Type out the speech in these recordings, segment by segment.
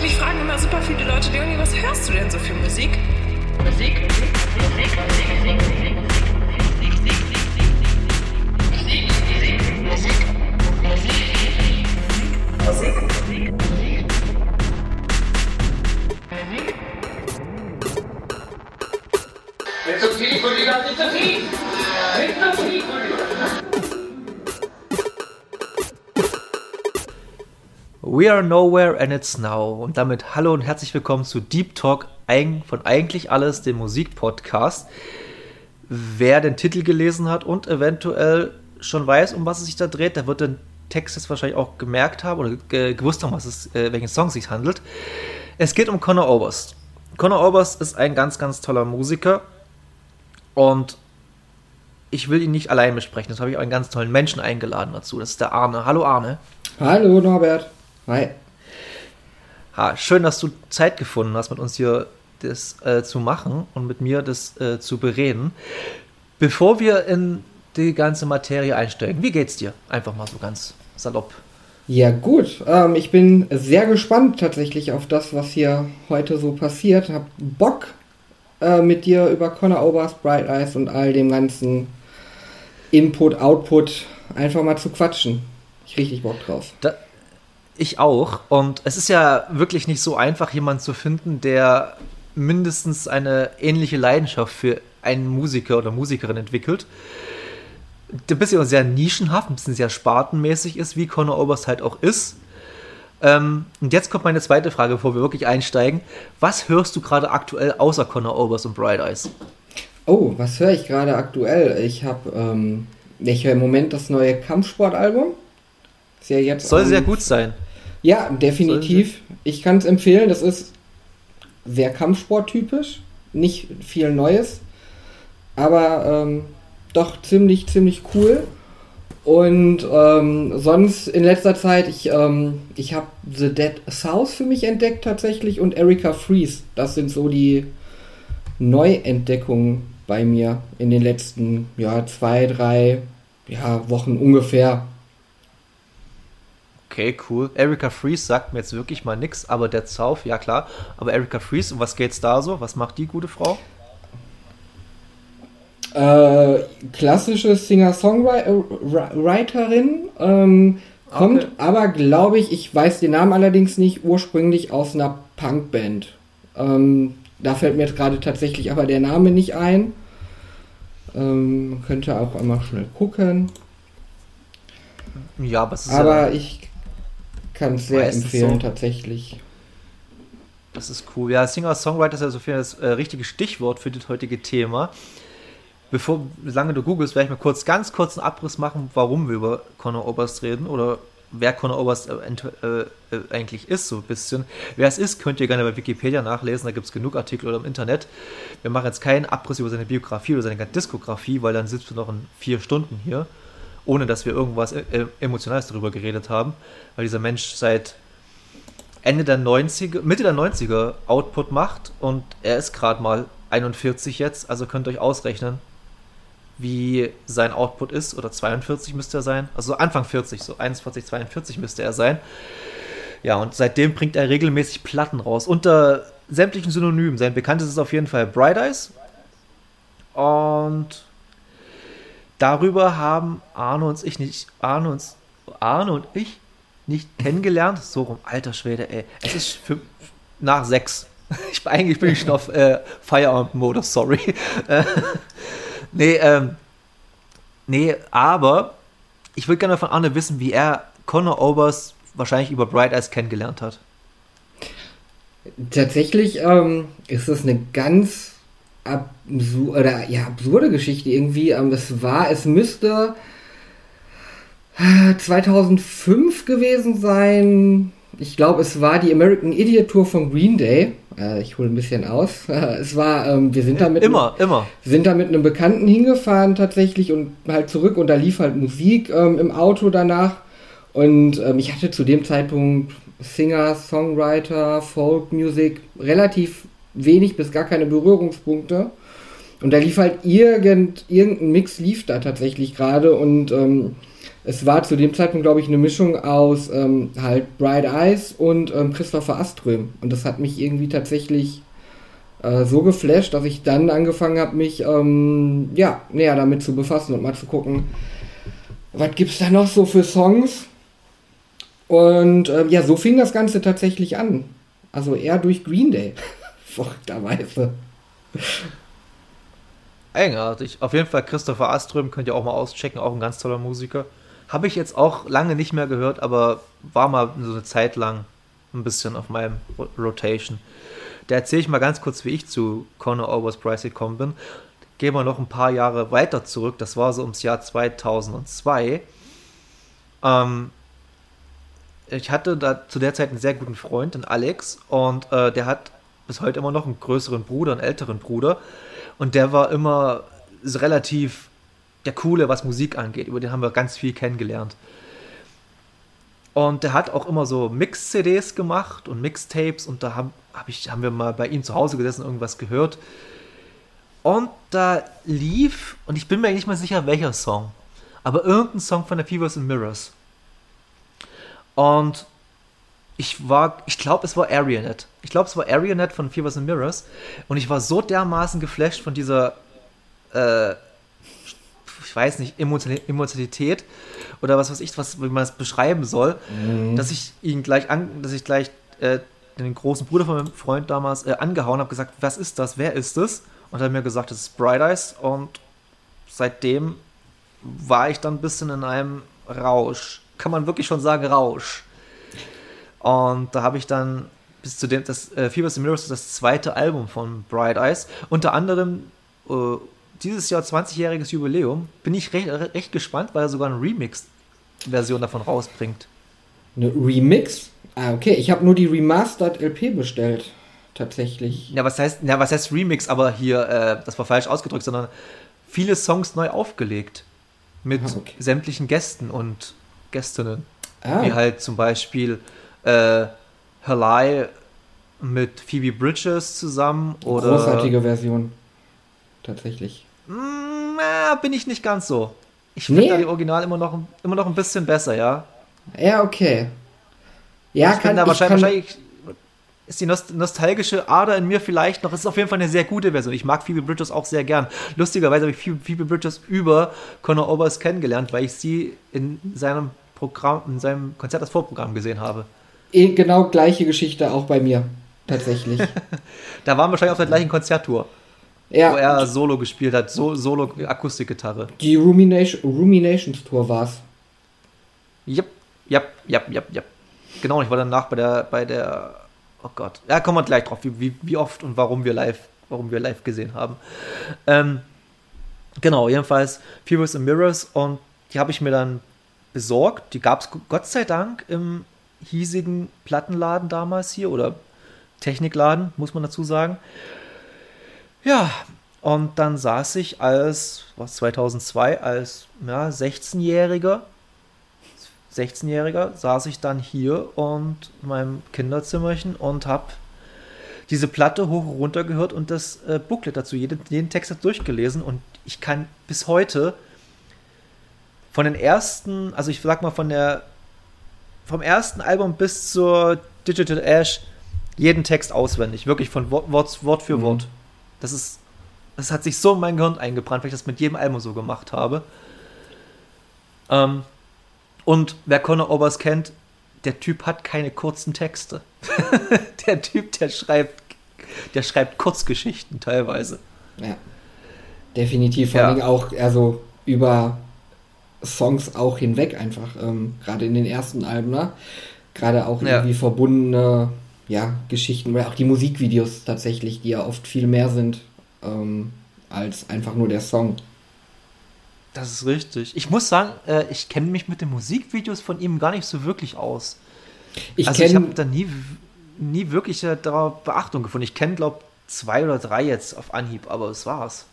Mich fragen immer super viele Leute, Leonie, was hörst du denn so für Musik? Musik, Musik, Musik, Musik, Musik, Musik, Musik, Musik. Nicht zu viel, Kollege, nicht zu viel! Nicht zu viel, We are nowhere and it's now. Und damit hallo und herzlich willkommen zu Deep Talk von Eigentlich Alles, dem Musikpodcast. Wer den Titel gelesen hat und eventuell schon weiß, um was es sich da dreht, der wird den Text jetzt wahrscheinlich auch gemerkt haben oder gewusst haben, was es, äh, welchen Song es sich handelt. Es geht um Conor Oberst. Conor Oberst ist ein ganz, ganz toller Musiker und ich will ihn nicht allein besprechen. Das habe ich auch einen ganz tollen Menschen eingeladen dazu. Das ist der Arne. Hallo Arne. Hallo Norbert. Hi. Ha, schön, dass du Zeit gefunden hast, mit uns hier das äh, zu machen und mit mir das äh, zu bereden. Bevor wir in die ganze Materie einsteigen, wie geht's dir? Einfach mal so ganz salopp. Ja, gut. Ähm, ich bin sehr gespannt tatsächlich auf das, was hier heute so passiert. Hab Bock, äh, mit dir über Connor Oberst, Bright Eyes und all dem ganzen Input, Output einfach mal zu quatschen. Ich richtig Bock drauf. Da, ich auch. Und es ist ja wirklich nicht so einfach, jemanden zu finden, der mindestens eine ähnliche Leidenschaft für einen Musiker oder Musikerin entwickelt. Der ein bisschen sehr nischenhaft, ein bisschen sehr spartenmäßig ist, wie Conor Oberst halt auch ist. Ähm, und jetzt kommt meine zweite Frage, bevor wir wirklich einsteigen. Was hörst du gerade aktuell außer Conor Oberst und Bright Eyes? Oh, was höre ich gerade aktuell? Ich habe, ähm, ich höre im Moment das neue Kampfsportalbum. Ist ja jetzt Soll sehr gut sein. Ja, definitiv. Ich kann es empfehlen. Das ist sehr Kampfsporttypisch. Nicht viel Neues. Aber ähm, doch ziemlich, ziemlich cool. Und ähm, sonst in letzter Zeit, ich, ähm, ich habe The Dead South für mich entdeckt tatsächlich und Erika Freeze. Das sind so die Neuentdeckungen bei mir in den letzten ja, zwei, drei ja, Wochen ungefähr. Okay, cool. Erika Freeze sagt mir jetzt wirklich mal nichts, aber der Zauf, ja klar. Aber Erika Freeze, um was geht's da so? Was macht die gute Frau? Äh, klassische Singer-Songwriterin. Ähm, kommt okay. aber, glaube ich, ich weiß den Namen allerdings nicht, ursprünglich aus einer Punkband. Ähm, da fällt mir jetzt gerade tatsächlich aber der Name nicht ein. Ähm, könnte auch einmal schnell gucken. Ja, aber es ist Aber ja ich kann es sehr empfehlen, so. tatsächlich. Das ist cool. Ja, Singer-Songwriter ist ja so viel das äh, richtige Stichwort für das heutige Thema. Bevor, lange du googelst, werde ich mal kurz, ganz kurz einen Abriss machen, warum wir über Conor Oberst reden oder wer Conor Oberst äh, äh, äh, eigentlich ist, so ein bisschen. Wer es ist, könnt ihr gerne bei Wikipedia nachlesen, da gibt es genug Artikel oder im Internet. Wir machen jetzt keinen Abriss über seine Biografie oder seine Diskografie, weil dann sitzt du noch in vier Stunden hier ohne dass wir irgendwas äh, äh, Emotionales darüber geredet haben, weil dieser Mensch seit Ende der 90er, Mitte der 90er Output macht und er ist gerade mal 41 jetzt, also könnt ihr euch ausrechnen, wie sein Output ist, oder 42 müsste er sein, also Anfang 40, so 41, 42 müsste er sein. Ja, und seitdem bringt er regelmäßig Platten raus, unter sämtlichen Synonymen. Sein bekanntestes ist auf jeden Fall Bright Eyes. Und Darüber haben Arno und ich nicht, Arno und, Arno und ich nicht kennengelernt. So rum, alter Schwede, ey. Es ist für, nach sechs. Ich, eigentlich bin ich schon auf äh, Feierabendmodus, sorry. Nee, ähm, nee, aber ich würde gerne von Arne wissen, wie er Conor Obers wahrscheinlich über Bright Eyes kennengelernt hat. Tatsächlich ähm, ist das eine ganz absur oder ja, absurde Geschichte irgendwie. Ähm, das war, es müsste 2005 gewesen sein. Ich glaube, es war die American Idiot Tour von Green Day. Äh, ich hole ein bisschen aus. es war, ähm, wir sind da mit immer, einem, immer. sind da mit einem Bekannten hingefahren tatsächlich und halt zurück und da lief halt Musik ähm, im Auto danach. Und ähm, ich hatte zu dem Zeitpunkt Singer, Songwriter, Folk Music relativ wenig bis gar keine Berührungspunkte. Und da lief halt irgend, irgendein Mix lief da tatsächlich gerade und ähm, es war zu dem Zeitpunkt, glaube ich, eine Mischung aus ähm, halt Bright Eyes und ähm, Christopher Aström. Und das hat mich irgendwie tatsächlich äh, so geflasht, dass ich dann angefangen habe, mich ähm, ja, näher damit zu befassen und mal zu gucken, was gibt es da noch so für Songs? Und äh, ja, so fing das Ganze tatsächlich an. Also eher durch Green Day. Verrückterweise. Eigenartig. Auf jeden Fall Christopher Aström könnt ihr auch mal auschecken, auch ein ganz toller Musiker. Habe ich jetzt auch lange nicht mehr gehört, aber war mal so eine Zeit lang ein bisschen auf meinem Rotation. Da erzähle ich mal ganz kurz, wie ich zu Conor Oberst gekommen bin. Gehen wir noch ein paar Jahre weiter zurück. Das war so ums Jahr 2002. Ähm, ich hatte da zu der Zeit einen sehr guten Freund, den Alex, und äh, der hat bis heute immer noch einen größeren Bruder, einen älteren Bruder. Und der war immer relativ der Coole, was Musik angeht. Über den haben wir ganz viel kennengelernt. Und der hat auch immer so Mix-CDs gemacht und Mixtapes und da haben, hab ich, haben wir mal bei ihm zu Hause gesessen und irgendwas gehört. Und da lief, und ich bin mir nicht mal sicher, welcher Song, aber irgendein Song von der Fevers and Mirrors. Und ich war, ich glaube, es war Arionet. Ich glaube, es war Arionet von Fevers and Mirrors. Und ich war so dermaßen geflasht von dieser, äh, ich weiß nicht, Emotionalität oder was weiß ich, was, wie man das beschreiben soll, mhm. dass ich ihn gleich an, dass ich gleich äh, den großen Bruder von meinem Freund damals äh, angehauen habe, gesagt, was ist das, wer ist das? Und er hat mir gesagt, das ist Bright Eyes und seitdem war ich dann ein bisschen in einem Rausch. Kann man wirklich schon sagen, Rausch. Und da habe ich dann bis zu dem, das äh, Fevers and Mirrors, das zweite Album von Bright Eyes, unter anderem äh, dieses Jahr 20-jähriges Jubiläum, bin ich recht, recht gespannt, weil er sogar eine Remix-Version davon rausbringt. Eine Remix? Ah, okay. Ich habe nur die Remastered LP bestellt. Tatsächlich. Ja, was heißt, ja, was heißt Remix? Aber hier, äh, das war falsch ausgedrückt, sondern viele Songs neu aufgelegt. Mit ah, okay. sämtlichen Gästen und Gästinnen. Ah. Wie halt zum Beispiel äh, Halai mit Phoebe Bridges zusammen. Oder Großartige Version. Tatsächlich. Mm, äh, bin ich nicht ganz so. Ich finde nee. da die Original immer noch, immer noch ein bisschen besser, ja. Ja, okay. Ja, ich kann da wahrscheinlich, kann... wahrscheinlich ist die nostalgische Ader in mir vielleicht noch. Es ist auf jeden Fall eine sehr gute Version. Ich mag Phoebe Bridges auch sehr gern. Lustigerweise habe ich Phoebe Bridges über Conor Oberst kennengelernt, weil ich sie in seinem Programm, in seinem Konzert als Vorprogramm gesehen habe. Eh, genau gleiche Geschichte auch bei mir. Tatsächlich. da waren wir wahrscheinlich auf der gleichen Konzerttour. Ja. Wo er Solo gespielt hat, so, Solo Akustikgitarre. Die Rumination, Ruminations Tour war's. Yep, yep, yep, yep, yep. Genau, ich war danach bei der, bei der, oh Gott, ja, kommen wir gleich drauf, wie, wie, wie oft und warum wir live, warum wir live gesehen haben. Ähm, genau, jedenfalls Furious and Mirrors und die habe ich mir dann besorgt. Die gab es Gott sei Dank im hiesigen Plattenladen damals hier oder Technikladen, muss man dazu sagen. Ja, und dann saß ich als, was, 2002, als ja, 16-Jähriger, 16-Jähriger, saß ich dann hier und in meinem Kinderzimmerchen und habe diese Platte hoch und runter gehört und das äh, Booklet dazu, jeden, jeden Text hat durchgelesen und ich kann bis heute von den ersten, also ich sag mal von der, vom ersten Album bis zur Digital Ash jeden Text auswendig, wirklich von Wort, Wort, für mhm. Wort. Das ist, das hat sich so in mein Gehirn eingebrannt, weil ich das mit jedem Album so gemacht habe. Ähm, und wer Conor Obers kennt, der Typ hat keine kurzen Texte. der Typ, der schreibt, der schreibt Kurzgeschichten teilweise. Ja. Definitiv, vor ja. allem auch also über Songs auch hinweg einfach, ähm, gerade in den ersten Alben, ne? Gerade auch ja. irgendwie verbundene ja, Geschichten, oder auch die Musikvideos tatsächlich, die ja oft viel mehr sind ähm, als einfach nur der Song. Das ist richtig. Ich muss sagen, äh, ich kenne mich mit den Musikvideos von ihm gar nicht so wirklich aus. Ich also ich habe da nie, nie wirklich äh, darauf Beachtung gefunden. Ich kenne, glaube zwei oder drei jetzt auf Anhieb, aber es war's.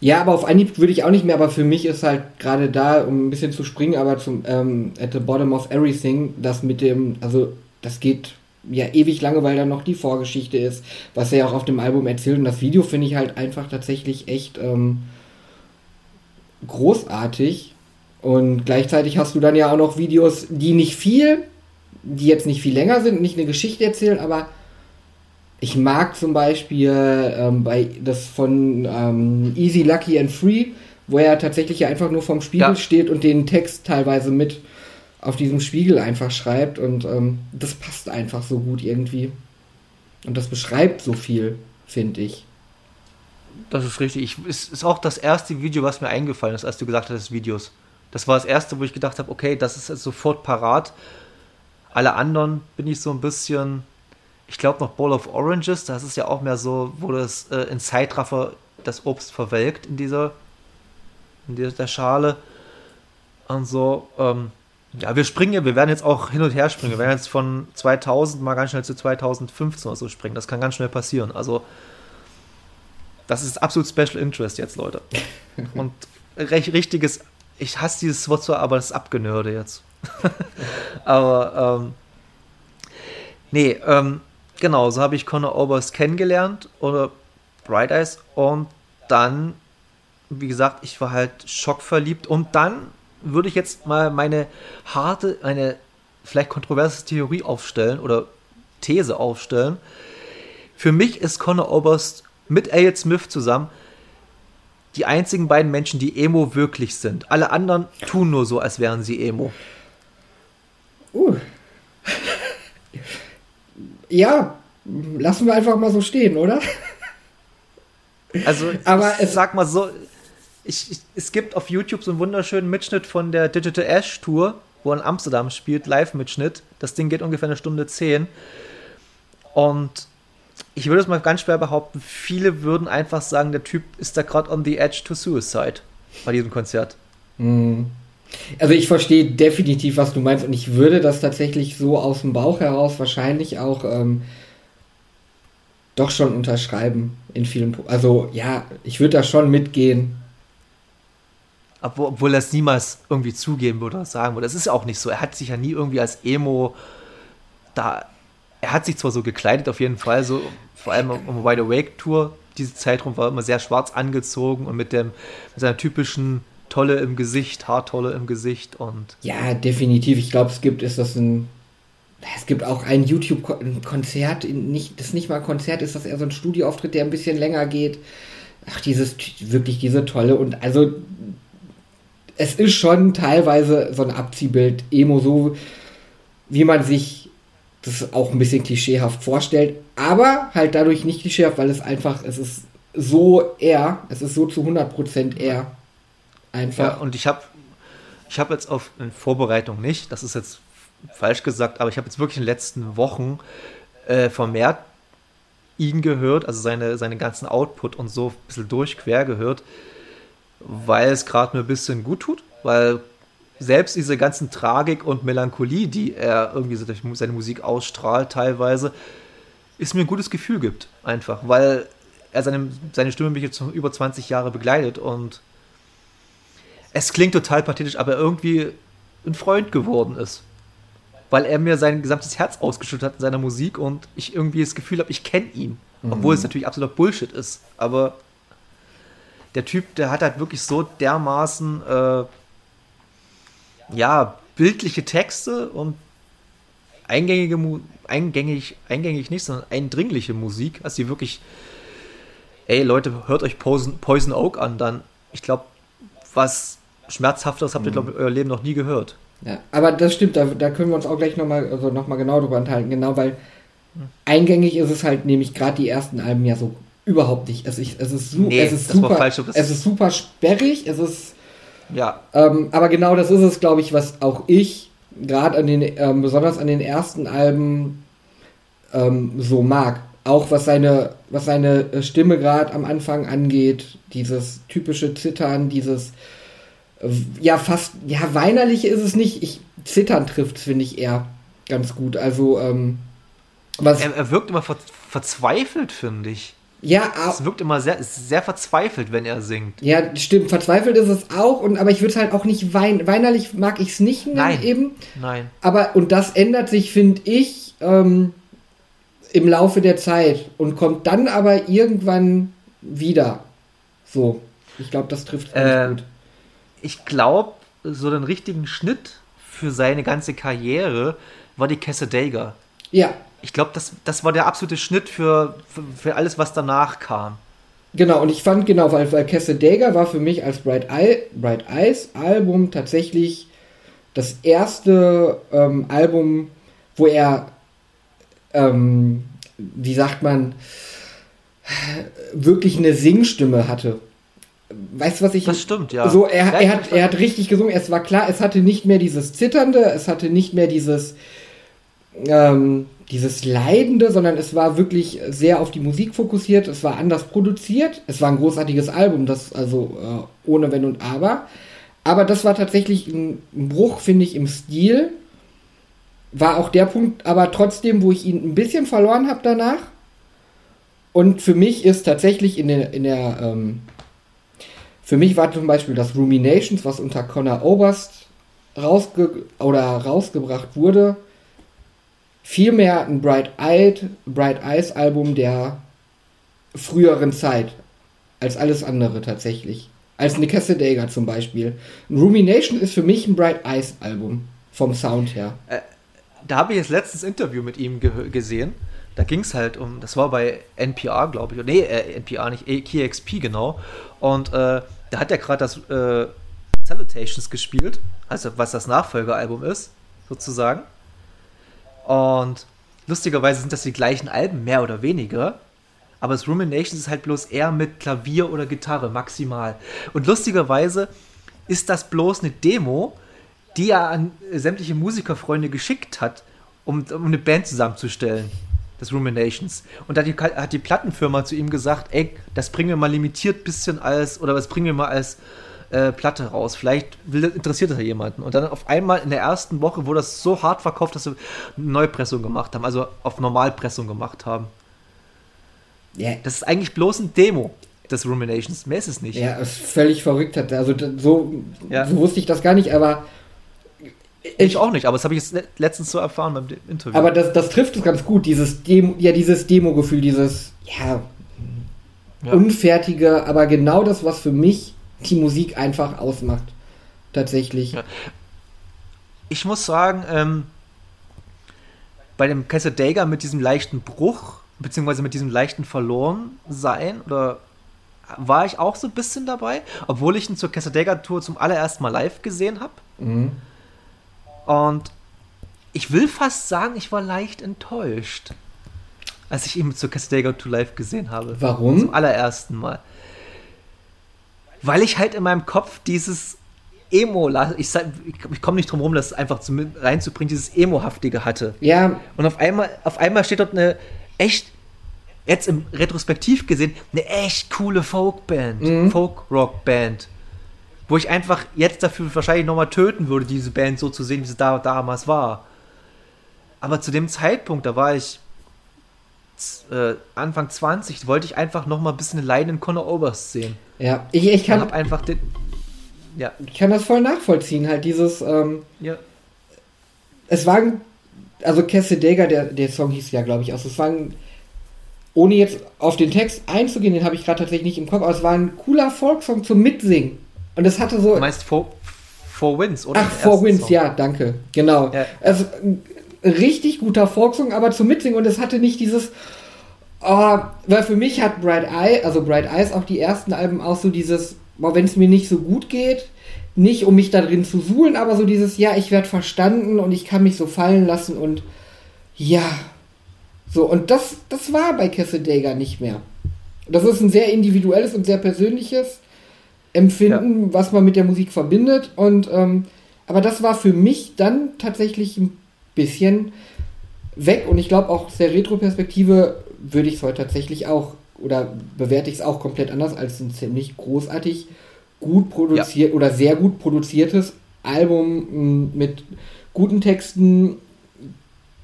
Ja, aber auf Anhieb würde ich auch nicht mehr, aber für mich ist halt gerade da, um ein bisschen zu springen, aber zum ähm, At the Bottom of Everything, das mit dem, also das geht ja ewig lange, weil da noch die Vorgeschichte ist, was er ja auch auf dem Album erzählt. Und das Video finde ich halt einfach tatsächlich echt ähm, großartig. Und gleichzeitig hast du dann ja auch noch Videos, die nicht viel, die jetzt nicht viel länger sind, nicht eine Geschichte erzählen, aber ich mag zum Beispiel ähm, bei das von ähm, Easy, Lucky and Free, wo er tatsächlich ja einfach nur vorm Spiegel ja. steht und den Text teilweise mit auf diesem Spiegel einfach schreibt und ähm, das passt einfach so gut irgendwie. Und das beschreibt so viel, finde ich. Das ist richtig. Ich, es ist auch das erste Video, was mir eingefallen ist, als du gesagt hast, Videos. Das war das erste, wo ich gedacht habe, okay, das ist jetzt sofort parat. Alle anderen bin ich so ein bisschen, ich glaube noch Bowl of Oranges, das ist ja auch mehr so, wo das äh, in Zeitraffer das Obst verwelkt in dieser, in dieser Schale. Und so, ähm, ja, wir springen, wir werden jetzt auch hin und her springen. Wir werden jetzt von 2000 mal ganz schnell zu 2015 oder so springen. Das kann ganz schnell passieren. Also, das ist absolut Special Interest jetzt, Leute. Und recht, richtiges, ich hasse dieses Wort zwar, aber das ist Abgenörde jetzt. aber, ähm, nee, ähm, genau, so habe ich Conor Oberst kennengelernt oder Bright Eyes und dann, wie gesagt, ich war halt schockverliebt und dann würde ich jetzt mal meine harte, eine vielleicht kontroverse Theorie aufstellen oder These aufstellen. Für mich ist Conor Oberst mit Elliot Smith zusammen die einzigen beiden Menschen, die Emo wirklich sind. Alle anderen tun nur so, als wären sie Emo. Ja, lassen wir einfach mal so stehen, oder? Also, aber ich es sag mal so, ich, ich, es gibt auf YouTube so einen wunderschönen Mitschnitt von der Digital Ash Tour, wo er in Amsterdam spielt, Live-Mitschnitt. Das Ding geht ungefähr eine Stunde zehn. Und ich würde es mal ganz schwer behaupten, viele würden einfach sagen, der Typ ist da gerade on the edge to suicide bei diesem Konzert. Mhm. Also ich verstehe definitiv, was du meinst und ich würde das tatsächlich so aus dem Bauch heraus wahrscheinlich auch ähm, doch schon unterschreiben in vielen. Also ja, ich würde da schon mitgehen. Obwohl er es niemals irgendwie zugeben würde oder sagen würde. Das ist ja auch nicht so. Er hat sich ja nie irgendwie als Emo da. Er hat sich zwar so gekleidet, auf jeden Fall, so vor allem um Wide Awake Tour, diese Zeitraum war immer sehr schwarz angezogen und mit dem mit seiner typischen Tolle im Gesicht, Haartolle im Gesicht und. Ja, definitiv. Ich glaube, es gibt, ist das ein. Es gibt auch ein YouTube-Konzert, nicht, das nicht mal Konzert ist, das eher so ein Studioauftritt, der ein bisschen länger geht. Ach, dieses, wirklich diese tolle und also es ist schon teilweise so ein Abziehbild, Emo, so wie man sich das auch ein bisschen klischeehaft vorstellt, aber halt dadurch nicht klischeehaft, weil es einfach, es ist so er, es ist so zu 100% er. Einfach. Ja, und ich habe ich hab jetzt auf in Vorbereitung nicht, das ist jetzt falsch gesagt, aber ich habe jetzt wirklich in den letzten Wochen äh, vermehrt ihn gehört, also seine, seine ganzen Output und so ein bisschen durchquer gehört weil es gerade mir ein bisschen gut tut, weil selbst diese ganzen Tragik und Melancholie, die er irgendwie so durch seine Musik ausstrahlt teilweise, ist mir ein gutes Gefühl gibt, einfach, weil er seine, seine Stimme mich jetzt über 20 Jahre begleitet und es klingt total pathetisch, aber irgendwie ein Freund geworden ist. Weil er mir sein gesamtes Herz ausgeschüttet hat in seiner Musik und ich irgendwie das Gefühl habe, ich kenne ihn. Mhm. Obwohl es natürlich absoluter Bullshit ist. Aber der Typ, der hat halt wirklich so dermaßen, äh, ja, bildliche Texte und eingängige, eingängig, eingängig nicht, sondern eindringliche Musik, also die wirklich, ey Leute, hört euch Poison, Poison Oak an, dann, ich glaube, was Schmerzhafteres habt ihr, glaube ich, euer Leben noch nie gehört. Ja, aber das stimmt, da, da können wir uns auch gleich nochmal also noch genau drüber enthalten, genau, weil hm. eingängig ist es halt nämlich gerade die ersten Alben ja so Überhaupt nicht. Es, ich, es ist, su nee, es ist super. Falsch, es ist super sperrig. Es ist. Ja. Ähm, aber genau das ist es, glaube ich, was auch ich gerade an den, ähm, besonders an den ersten Alben ähm, so mag. Auch was seine, was seine äh, Stimme gerade am Anfang angeht, dieses typische Zittern, dieses äh, ja fast, ja weinerliche ist es nicht. Ich, Zittern trifft finde ich eher ganz gut. Also ähm, was er, er wirkt immer ver verzweifelt, finde ich. Ja, Es wirkt immer sehr, sehr verzweifelt, wenn er singt. Ja, stimmt. Verzweifelt ist es auch, und, aber ich würde es halt auch nicht wein, weinerlich mag ich es nicht nennen Nein. eben. Nein. Aber, und das ändert sich, finde ich, ähm, im Laufe der Zeit und kommt dann aber irgendwann wieder. So. Ich glaube, das trifft ganz äh, gut. Ich glaube, so den richtigen Schnitt für seine ganze Karriere war die Casadega. Ja. Ich glaube, das, das war der absolute Schnitt für, für, für, alles, was danach kam. Genau, und ich fand genau, weil, weil Casadega war für mich als Bright, Eye, Bright Eyes Album tatsächlich das erste ähm, Album, wo er, ähm, wie sagt man, wirklich eine Singstimme hatte. Weißt du, was ich. Das stimmt, ja. So, er, er, hat, er hat richtig gesungen. Es war klar, es hatte nicht mehr dieses Zitternde, es hatte nicht mehr dieses, ähm, dieses Leidende, sondern es war wirklich sehr auf die Musik fokussiert. Es war anders produziert. Es war ein großartiges Album, das also äh, ohne Wenn und Aber. Aber das war tatsächlich ein, ein Bruch, finde ich, im Stil. War auch der Punkt, aber trotzdem, wo ich ihn ein bisschen verloren habe danach. Und für mich ist tatsächlich in der, in der ähm, für mich war zum Beispiel das Ruminations, was unter Connor Oberst rausge oder rausgebracht wurde, vielmehr ein Bright Eyed, Bright Eyes Album der früheren Zeit als alles andere tatsächlich. Als eine Casadega zum Beispiel. Ein Rumination ist für mich ein Bright Eyes Album vom Sound her. Äh, da habe ich jetzt letztes Interview mit ihm gesehen da ging es halt um, das war bei NPR, glaube ich, nee, äh, NPR nicht, KXP genau. Und äh, da hat er gerade das äh, Salutations gespielt, also was das Nachfolgealbum ist, sozusagen. Und lustigerweise sind das die gleichen Alben, mehr oder weniger. Aber das Ruminations ist halt bloß eher mit Klavier oder Gitarre, maximal. Und lustigerweise ist das bloß eine Demo, die er an sämtliche Musikerfreunde geschickt hat, um, um eine Band zusammenzustellen des Ruminations. Und da hat, hat die Plattenfirma zu ihm gesagt, ey, das bringen wir mal limitiert bisschen als, oder das bringen wir mal als äh, Platte raus. Vielleicht will, interessiert das ja jemanden. Und dann auf einmal in der ersten Woche wurde das so hart verkauft, dass sie eine Neupressung gemacht haben, also auf Normalpressung gemacht haben. Yeah. Das ist eigentlich bloß ein Demo des Ruminations. Mehr ist es nicht. Ja, ist völlig verrückt. Also so, ja. so wusste ich das gar nicht, aber ich auch nicht, aber das habe ich jetzt letztens so erfahren beim Interview. Aber das, das trifft es ganz gut, dieses Demo, ja, dieses Demo-Gefühl, dieses, ja, ja, unfertige, aber genau das, was für mich die Musik einfach ausmacht. Tatsächlich. Ja. Ich muss sagen, ähm, bei dem Casadega mit diesem leichten Bruch, beziehungsweise mit diesem leichten Verlorensein, oder war ich auch so ein bisschen dabei, obwohl ich ihn zur Casadega-Tour zum allerersten Mal live gesehen habe. Mhm. Und ich will fast sagen, ich war leicht enttäuscht, als ich ihn zur Castigo to Life gesehen habe. Warum? Zum allerersten Mal. Weil ich halt in meinem Kopf dieses Emo, ich, ich komme nicht drum herum, das einfach zu, reinzubringen, dieses Emo-haftige hatte. Ja. Und auf einmal, auf einmal steht dort eine echt, jetzt im Retrospektiv gesehen, eine echt coole Folkband, mhm. Folk-Rock-Band wo ich einfach jetzt dafür wahrscheinlich nochmal töten würde, diese Band so zu sehen, wie sie da damals war. Aber zu dem Zeitpunkt, da war ich äh, Anfang 20, wollte ich einfach nochmal ein bisschen den leidenden Conor Oberst sehen. Ja, ich, ich kann. Ich einfach den, ja. Ich kann das voll nachvollziehen, halt dieses. Ähm, ja. Es war ein. Also Cassidaga, der, der Song hieß ja, glaube ich, auch. Es war ein. Ohne jetzt auf den Text einzugehen, den habe ich gerade tatsächlich nicht im Kopf, aber es war ein cooler Folksong zum Mitsingen. Und es hatte so. Du meinst Four, Four Wins, oder? Ach, Four Wins, Song. ja, danke. Genau. Ja. Also, ein richtig guter Folksong, aber zum Mitsingen und es hatte nicht dieses. Oh, weil für mich hat Bright Eye, also Bright Eyes auch die ersten Alben auch so dieses, oh, wenn es mir nicht so gut geht, nicht um mich da drin zu suhlen, aber so dieses, ja, ich werde verstanden und ich kann mich so fallen lassen und ja. So, und das, das war bei Cassidaga nicht mehr. Das ist ein sehr individuelles und sehr persönliches empfinden, ja. was man mit der Musik verbindet. Und ähm, aber das war für mich dann tatsächlich ein bisschen weg. Und ich glaube auch aus der Retro-Perspektive würde ich es heute tatsächlich auch oder bewerte ich es auch komplett anders als ein ziemlich großartig gut produziert ja. oder sehr gut produziertes Album mit guten Texten,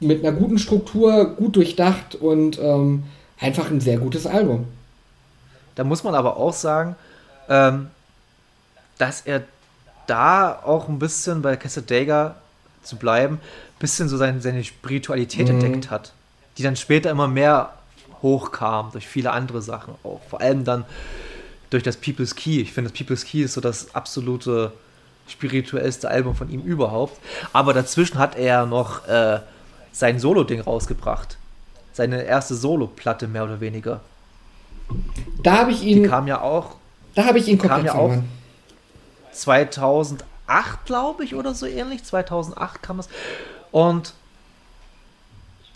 mit einer guten Struktur, gut durchdacht und ähm, einfach ein sehr gutes Album. Da muss man aber auch sagen, ähm, dass er da auch ein bisschen bei Casadega zu bleiben, ein bisschen so seine, seine Spiritualität mhm. entdeckt hat, die dann später immer mehr hochkam durch viele andere Sachen auch. Vor allem dann durch das People's Key. Ich finde, das People's Key ist so das absolute spirituellste Album von ihm überhaupt. Aber dazwischen hat er noch äh, sein Solo-Ding rausgebracht. Seine erste Solo-Platte, mehr oder weniger. Da habe ich ihn. Die kam ja auch. Da habe ich ihn komplett kam ja auch 2008, glaube ich, oder so ähnlich. 2008 kam es. Und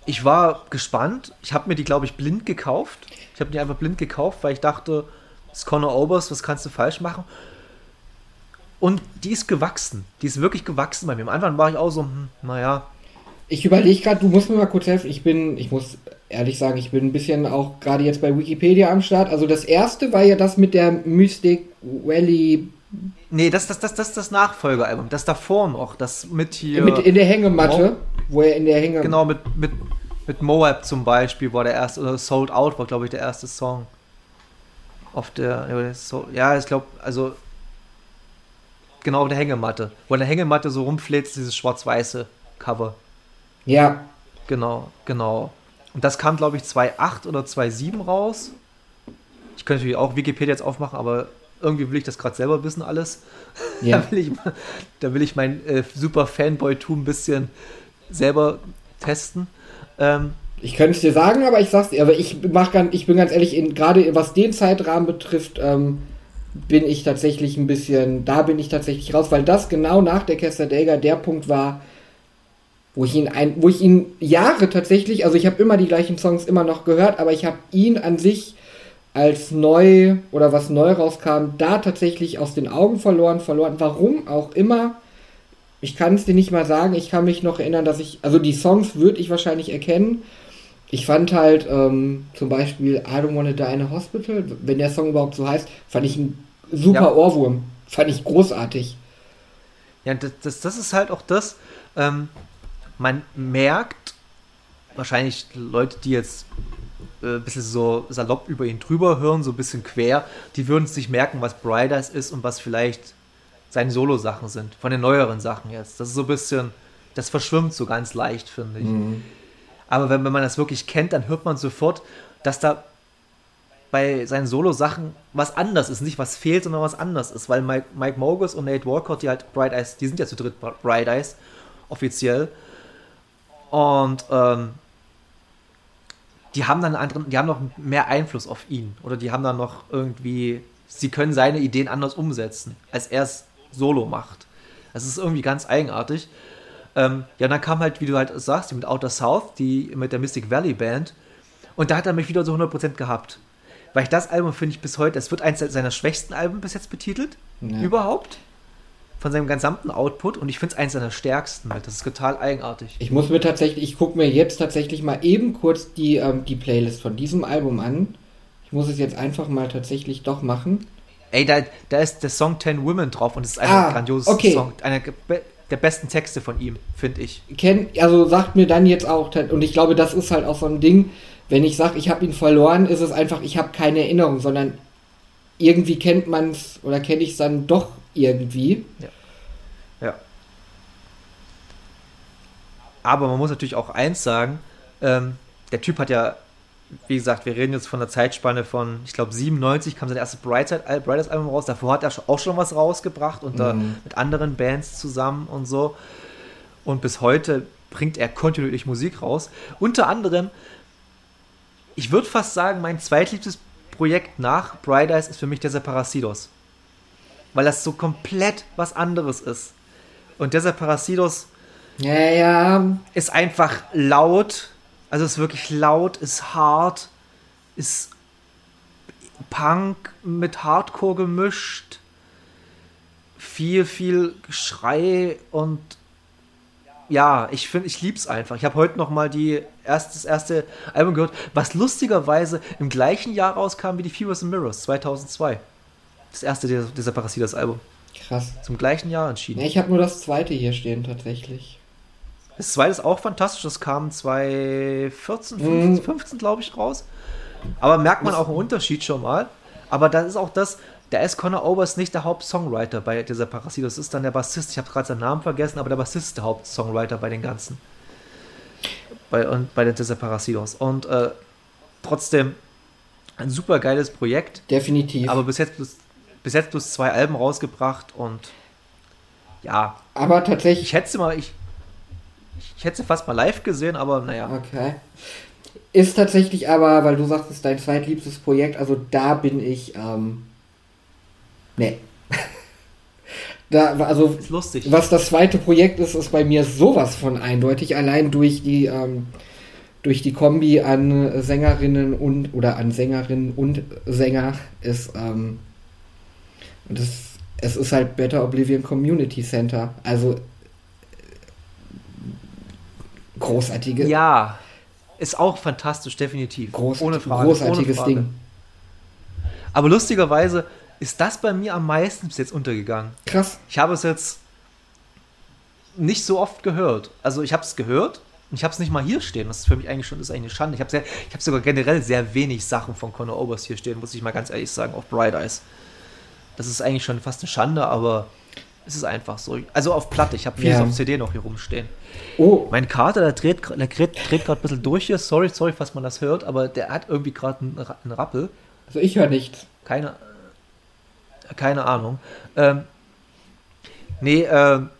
ich war gespannt. Ich habe mir die, glaube ich, blind gekauft. Ich habe die einfach blind gekauft, weil ich dachte, das ist Conor Obers, was kannst du falsch machen? Und die ist gewachsen. Die ist wirklich gewachsen bei mir. Am Anfang war ich auch so, hm, naja. Ich überlege gerade, du musst mir mal kurz helfen. Ich bin, ich muss ehrlich sagen, ich bin ein bisschen auch gerade jetzt bei Wikipedia am Start. Also das erste war ja das mit der Mystic Valley. Nee, das, das, das, das ist das Nachfolgealbum. Das davor noch. Das mit hier. Mit in der Hängematte. Mo wo er in der Hängematte. Genau, mit, mit, mit Moab zum Beispiel war der erste. Oder Sold Out war, glaube ich, der erste Song. Auf der. Ja, ich glaube, also genau auf der Hängematte. Wo an der Hängematte so rumfläzt, dieses schwarz-weiße Cover. Ja. Genau, genau. Und das kam, glaube ich, 2.8 oder 2.7 raus. Ich könnte natürlich auch Wikipedia jetzt aufmachen, aber irgendwie will ich das gerade selber wissen, alles. Ja. da, will ich, da will ich mein äh, super Fanboy-Tum ein bisschen selber testen. Ähm, ich könnte es dir sagen, aber ich sag's dir, aber ich mach ganz, ich bin ganz ehrlich, gerade was den Zeitrahmen betrifft, ähm, bin ich tatsächlich ein bisschen, da bin ich tatsächlich raus, weil das genau nach der Casadega der Punkt war, wo ich ihn ein, wo ich ihn Jahre tatsächlich, also ich habe immer die gleichen Songs immer noch gehört, aber ich habe ihn an sich als neu oder was neu rauskam, da tatsächlich aus den Augen verloren, verloren. Warum auch immer. Ich kann es dir nicht mal sagen. Ich kann mich noch erinnern, dass ich, also die Songs würde ich wahrscheinlich erkennen. Ich fand halt ähm, zum Beispiel I Don't Wanna Die in a Hospital, wenn der Song überhaupt so heißt, fand ich ein super ja. Ohrwurm. Fand ich großartig. Ja, das, das, das ist halt auch das. Ähm, man merkt, wahrscheinlich Leute, die jetzt äh, ein bisschen so salopp über ihn drüber hören, so ein bisschen quer, die würden es nicht merken, was Bright Eyes ist und was vielleicht seine Solo-Sachen sind, von den neueren Sachen jetzt. Das ist so ein bisschen, das verschwimmt so ganz leicht, finde ich. Mhm. Aber wenn, wenn man das wirklich kennt, dann hört man sofort, dass da bei seinen Solo-Sachen was anders ist. Nicht was fehlt, sondern was anders ist. Weil Mike, Mike Mogus und Nate Walcott, die halt Bright Eyes, die sind ja zu dritt Bright Eyes, offiziell. Und ähm, die haben dann anderen, die haben noch mehr Einfluss auf ihn. Oder die haben dann noch irgendwie, sie können seine Ideen anders umsetzen, als er es solo macht. Das ist irgendwie ganz eigenartig. Ähm, ja, dann kam halt, wie du halt sagst, die mit Outer South, die mit der Mystic Valley Band. Und da hat er mich wieder so 100% gehabt. Weil ich das Album finde ich bis heute, es wird eines seiner schwächsten Alben bis jetzt betitelt. Ja. Überhaupt von seinem gesamten Output und ich finde es eins seiner stärksten halt. Das ist total eigenartig. Ich muss mir tatsächlich, ich gucke mir jetzt tatsächlich mal eben kurz die, ähm, die Playlist von diesem Album an. Ich muss es jetzt einfach mal tatsächlich doch machen. Ey, da, da ist der Song Ten Women drauf und es ist ein ah, grandioses okay. Song. Einer der besten Texte von ihm, finde ich. Ken, also sagt mir dann jetzt auch, und ich glaube, das ist halt auch so ein Ding, wenn ich sage, ich habe ihn verloren, ist es einfach, ich habe keine Erinnerung, sondern irgendwie kennt man es oder kenne ich es dann doch irgendwie. Ja. ja. Aber man muss natürlich auch eins sagen, ähm, der Typ hat ja, wie gesagt, wir reden jetzt von der Zeitspanne von, ich glaube, 97 kam sein erstes Brightside, Brightest Album raus. Davor hat er auch schon was rausgebracht und mhm. mit anderen Bands zusammen und so. Und bis heute bringt er kontinuierlich Musik raus. Unter anderem, ich würde fast sagen, mein zweitliebstes Projekt nach Bright Eyes ist für mich der Parasidos weil das so komplett was anderes ist. Und dieser Parasitos ja, ja. ist einfach laut, also ist wirklich laut, ist hart, ist Punk mit Hardcore gemischt, viel, viel Geschrei und ja, ich finde, ich lieb's einfach. Ich habe heute noch mal die erst, das erste Album gehört, was lustigerweise im gleichen Jahr rauskam wie die Fevers and Mirrors 2002. Das erste dieser, dieser Parasitas-Album. Krass. Zum gleichen Jahr entschieden. Ja, ich habe nur das zweite hier stehen, tatsächlich. Das zweite ist auch fantastisch. Das kam 2014, 15, mhm. 15 glaube ich, raus. Aber merkt man auch einen Unterschied schon mal. Aber das ist auch das, der S. Connor Obers nicht der Hauptsongwriter bei dieser Parasitos. Das ist dann der Bassist. Ich habe gerade seinen Namen vergessen, aber der Bassist ist der Hauptsongwriter bei den ganzen. Bei, und bei den Parasitos. Und äh, trotzdem ein super geiles Projekt. Definitiv. Aber bis jetzt bis jetzt bloß zwei Alben rausgebracht und Ja. Aber tatsächlich. Ich hätte mal, ich, ich hätte sie fast mal live gesehen, aber naja. Okay. Ist tatsächlich aber, weil du sagst, es ist dein zweitliebstes Projekt, also da bin ich, ähm, nee. Da, also, ist lustig. was das zweite Projekt ist, ist bei mir sowas von eindeutig, allein durch die, ähm, durch die Kombi an Sängerinnen und, oder an Sängerinnen und Sänger ist, ähm, das, es ist halt Better Oblivion Community Center, also, großartige. Ja, ist auch fantastisch, definitiv. Groß, ohne Frage. Großartiges ohne Frage. Ding. Aber lustigerweise ist das bei mir am meisten bis jetzt untergegangen. Krass. Ich habe es jetzt nicht so oft gehört. Also ich habe es gehört und ich habe es nicht mal hier stehen. Das ist für mich eigentlich schon das ist eine Schande. Ich habe hab sogar generell sehr wenig Sachen von Conor Obers hier stehen, muss ich mal ganz ehrlich sagen, auf Bright Eyes. Das ist eigentlich schon fast eine Schande, aber es ist einfach so. Also auf Platte. Ich habe vieles ja. auf CD noch hier rumstehen. Oh. Mein Kater, der dreht, der dreht, dreht gerade ein bisschen durch hier. Sorry, sorry, falls man das hört, aber der hat irgendwie gerade einen, einen, Rappel. Also ich höre nichts. Keine, keine Ahnung. Ähm, nee, ähm,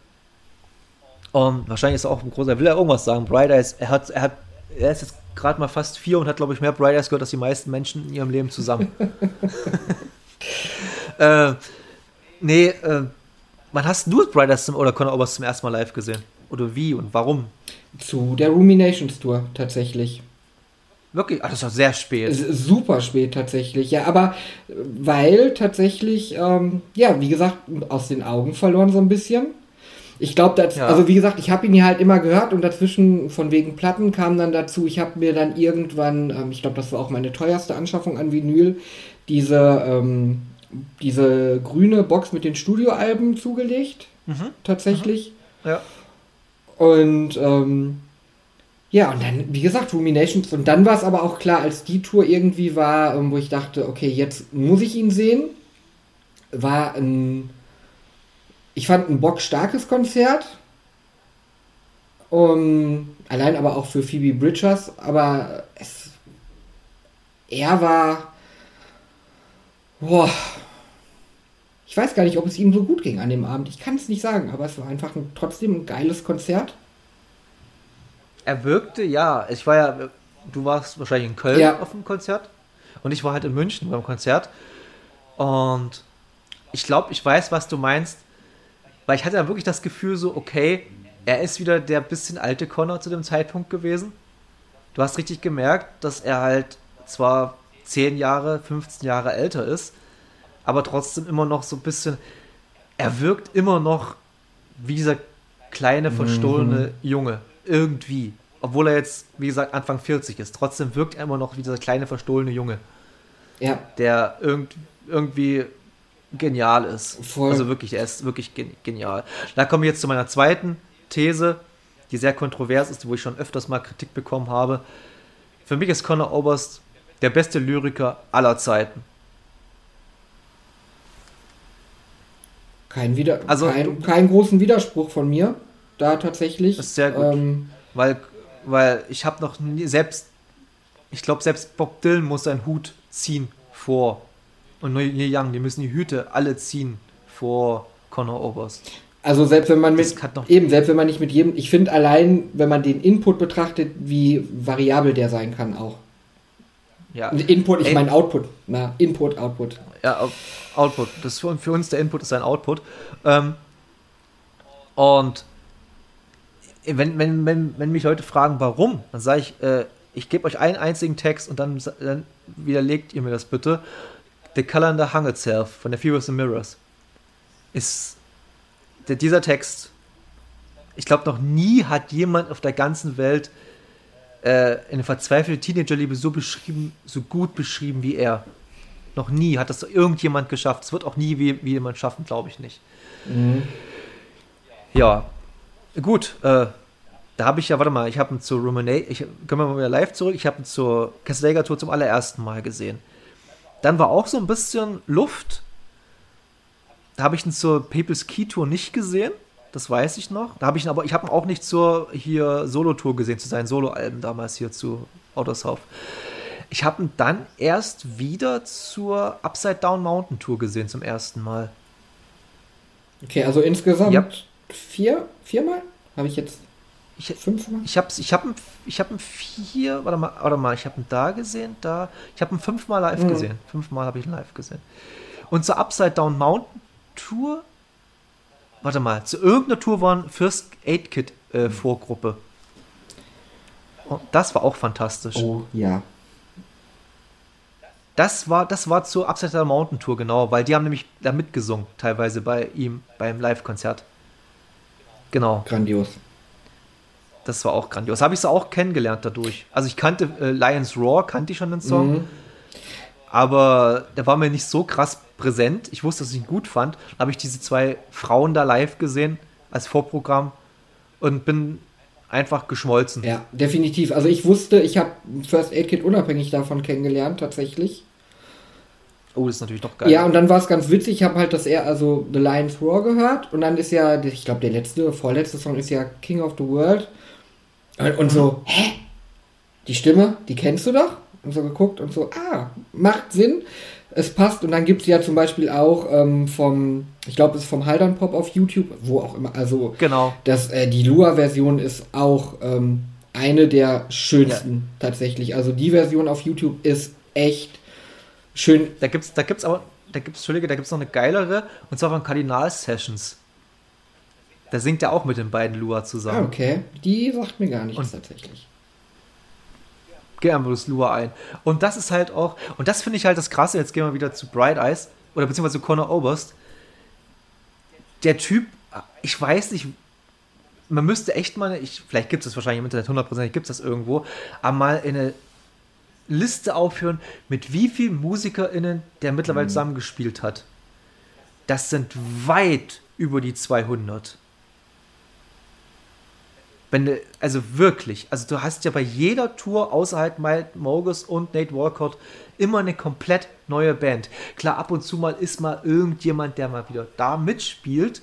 um, wahrscheinlich ist er auch ein großer, will er irgendwas sagen. Bright Eyes, er hat, er hat, er ist jetzt gerade mal fast vier und hat, glaube ich, mehr Bright Eyes gehört als die meisten Menschen in ihrem Leben zusammen. äh, nee, äh, wann hast du Bright Eyes zum, oder Conor Obers zum ersten Mal live gesehen? Oder wie und warum? Zu der Ruminations Tour tatsächlich. Wirklich? Ach, das war sehr spät. Super spät tatsächlich, ja, aber weil tatsächlich, ähm, ja, wie gesagt, aus den Augen verloren so ein bisschen. Ich glaube, ja. also wie gesagt, ich habe ihn ja halt immer gehört und dazwischen von wegen Platten kam dann dazu, ich habe mir dann irgendwann, ähm, ich glaube, das war auch meine teuerste Anschaffung an Vinyl, diese, ähm, diese grüne Box mit den Studioalben zugelegt. Mhm. Tatsächlich. Mhm. Ja. Und ähm, ja, und dann, wie gesagt, Ruminations. Und dann war es aber auch klar, als die Tour irgendwie war, ähm, wo ich dachte, okay, jetzt muss ich ihn sehen, war ein, ich fand ein bockstarkes Konzert. Um, allein aber auch für Phoebe Bridgers, aber es, er war, boah, ich weiß gar nicht, ob es ihm so gut ging an dem Abend. Ich kann es nicht sagen, aber es war einfach ein, trotzdem ein geiles Konzert. Er wirkte, ja. Ich war ja, du warst wahrscheinlich in Köln ja. auf dem Konzert und ich war halt in München beim Konzert. Und ich glaube, ich weiß, was du meinst, weil ich hatte ja wirklich das Gefühl so, okay, er ist wieder der bisschen alte Connor zu dem Zeitpunkt gewesen. Du hast richtig gemerkt, dass er halt zwar 10 Jahre, 15 Jahre älter ist, aber trotzdem immer noch so ein bisschen, er wirkt immer noch wie dieser kleine, verstohlene mhm. Junge. Irgendwie. Obwohl er jetzt, wie gesagt, Anfang 40 ist. Trotzdem wirkt er immer noch wie dieser kleine, verstohlene Junge. Ja. Der irgend, irgendwie genial ist. Voll. Also wirklich, er ist wirklich genial. Da komme ich jetzt zu meiner zweiten These, die sehr kontrovers ist, wo ich schon öfters mal Kritik bekommen habe. Für mich ist Conor Oberst der beste Lyriker aller Zeiten. Kein, Wider also, kein, keinen großen Widerspruch von mir, da tatsächlich. Das ist sehr gut. Ähm, weil, weil ich habe noch nie, selbst, ich glaube, selbst Bob Dylan muss seinen Hut ziehen vor. Und Neil Young, die müssen die Hüte alle ziehen vor Conor Oberst. Also selbst wenn man mit eben selbst wenn man nicht mit jedem, ich finde allein, wenn man den Input betrachtet, wie variabel der sein kann auch. Ja. Input, ich meine Output. Na, Input, Output. Ja, Output. Das für, für uns der Input ist ein Output. Ähm, und wenn, wenn, wenn, wenn mich Leute fragen, warum, dann sage ich, äh, ich gebe euch einen einzigen Text und dann, dann widerlegt ihr mir das bitte. The Calendar Hung Itself von der Furious and Mirrors ist der, dieser Text. Ich glaube, noch nie hat jemand auf der ganzen Welt äh, eine verzweifelte Teenagerliebe so beschrieben, so gut beschrieben wie er. Noch nie hat das irgendjemand geschafft. Es wird auch nie wie, wie jemand schaffen, glaube ich nicht. Mhm. Ja, gut. Äh, da habe ich ja, warte mal, ich habe ihn zur Ruminate, ich können wir mal wieder live zurück. Ich habe ihn zur Castellaga Tour zum allerersten Mal gesehen. Dann war auch so ein bisschen Luft. Da habe ich ihn zur People's Key Tour nicht gesehen. Das weiß ich noch. Da habe ich ihn aber, ich habe ihn auch nicht zur hier Solo-Tour gesehen, zu seinen Solo-Alben damals hier zu South. Ich habe ihn dann erst wieder zur Upside Down Mountain Tour gesehen zum ersten Mal. Okay, also insgesamt ja. Vier, viermal? Habe ich jetzt ich, fünfmal? Ich habe ich hab, ich hab vier, warte mal, warte mal, ich habe ihn da gesehen, da. Ich habe ihn fünfmal live mhm. gesehen. Fünfmal habe ich ihn live gesehen. Und zur Upside Down Mountain Tour, warte mal, zu irgendeiner Tour waren First Aid Kit äh, Vorgruppe. Und das war auch fantastisch. Oh, ja. Das war, das war zur Upside Down Mountain Tour, genau, weil die haben nämlich da mitgesungen, teilweise bei ihm beim Live-Konzert. Genau. Grandios. Das war auch grandios. Habe ich sie auch kennengelernt dadurch. Also ich kannte äh, Lions Roar, kannte ich schon den Song. Mhm. Aber der war mir nicht so krass präsent. Ich wusste, dass ich ihn gut fand. Dann habe ich diese zwei Frauen da live gesehen als Vorprogramm und bin einfach geschmolzen. Ja, definitiv. Also ich wusste, ich habe First Aid Kit unabhängig davon kennengelernt, tatsächlich. Oh, das ist natürlich doch geil. Ja, und dann war es ganz witzig. Ich habe halt das eher, also The Lion's Roar gehört. Und dann ist ja, ich glaube, der letzte, vorletzte Song ist ja King of the World. Und, und so, hä? Die Stimme, die kennst du doch? Und so geguckt und so, ah, macht Sinn. Es passt. Und dann gibt es ja zum Beispiel auch ähm, vom, ich glaube, es ist vom Haldern Pop auf YouTube, wo auch immer, also genau. Das, äh, die Lua-Version ist auch ähm, eine der schönsten ja. tatsächlich. Also die Version auf YouTube ist echt schön. Da gibt's, da gibt's aber, da gibt's, Entschuldige, da gibt's noch eine geilere, und zwar von Kardinal Sessions. Da singt er auch mit den beiden Lua zusammen. Ah, okay. Die sagt mir gar nichts und tatsächlich. Geh einfach das Lua ein. Und das ist halt auch, und das finde ich halt das Krasse, jetzt gehen wir wieder zu Bright Eyes, oder beziehungsweise zu Conor Oberst. Der Typ, ich weiß nicht, man müsste echt mal, ich, vielleicht gibt es das wahrscheinlich im Internet, hundertprozentig gibt es das irgendwo, aber mal eine Liste aufführen, mit wie vielen MusikerInnen der mittlerweile mhm. zusammengespielt hat. Das sind weit über die 200. Wenn du, also wirklich, also du hast ja bei jeder Tour außerhalb Mike Mogus und Nate Walcott immer eine komplett neue Band. Klar, ab und zu mal ist mal irgendjemand, der mal wieder da mitspielt,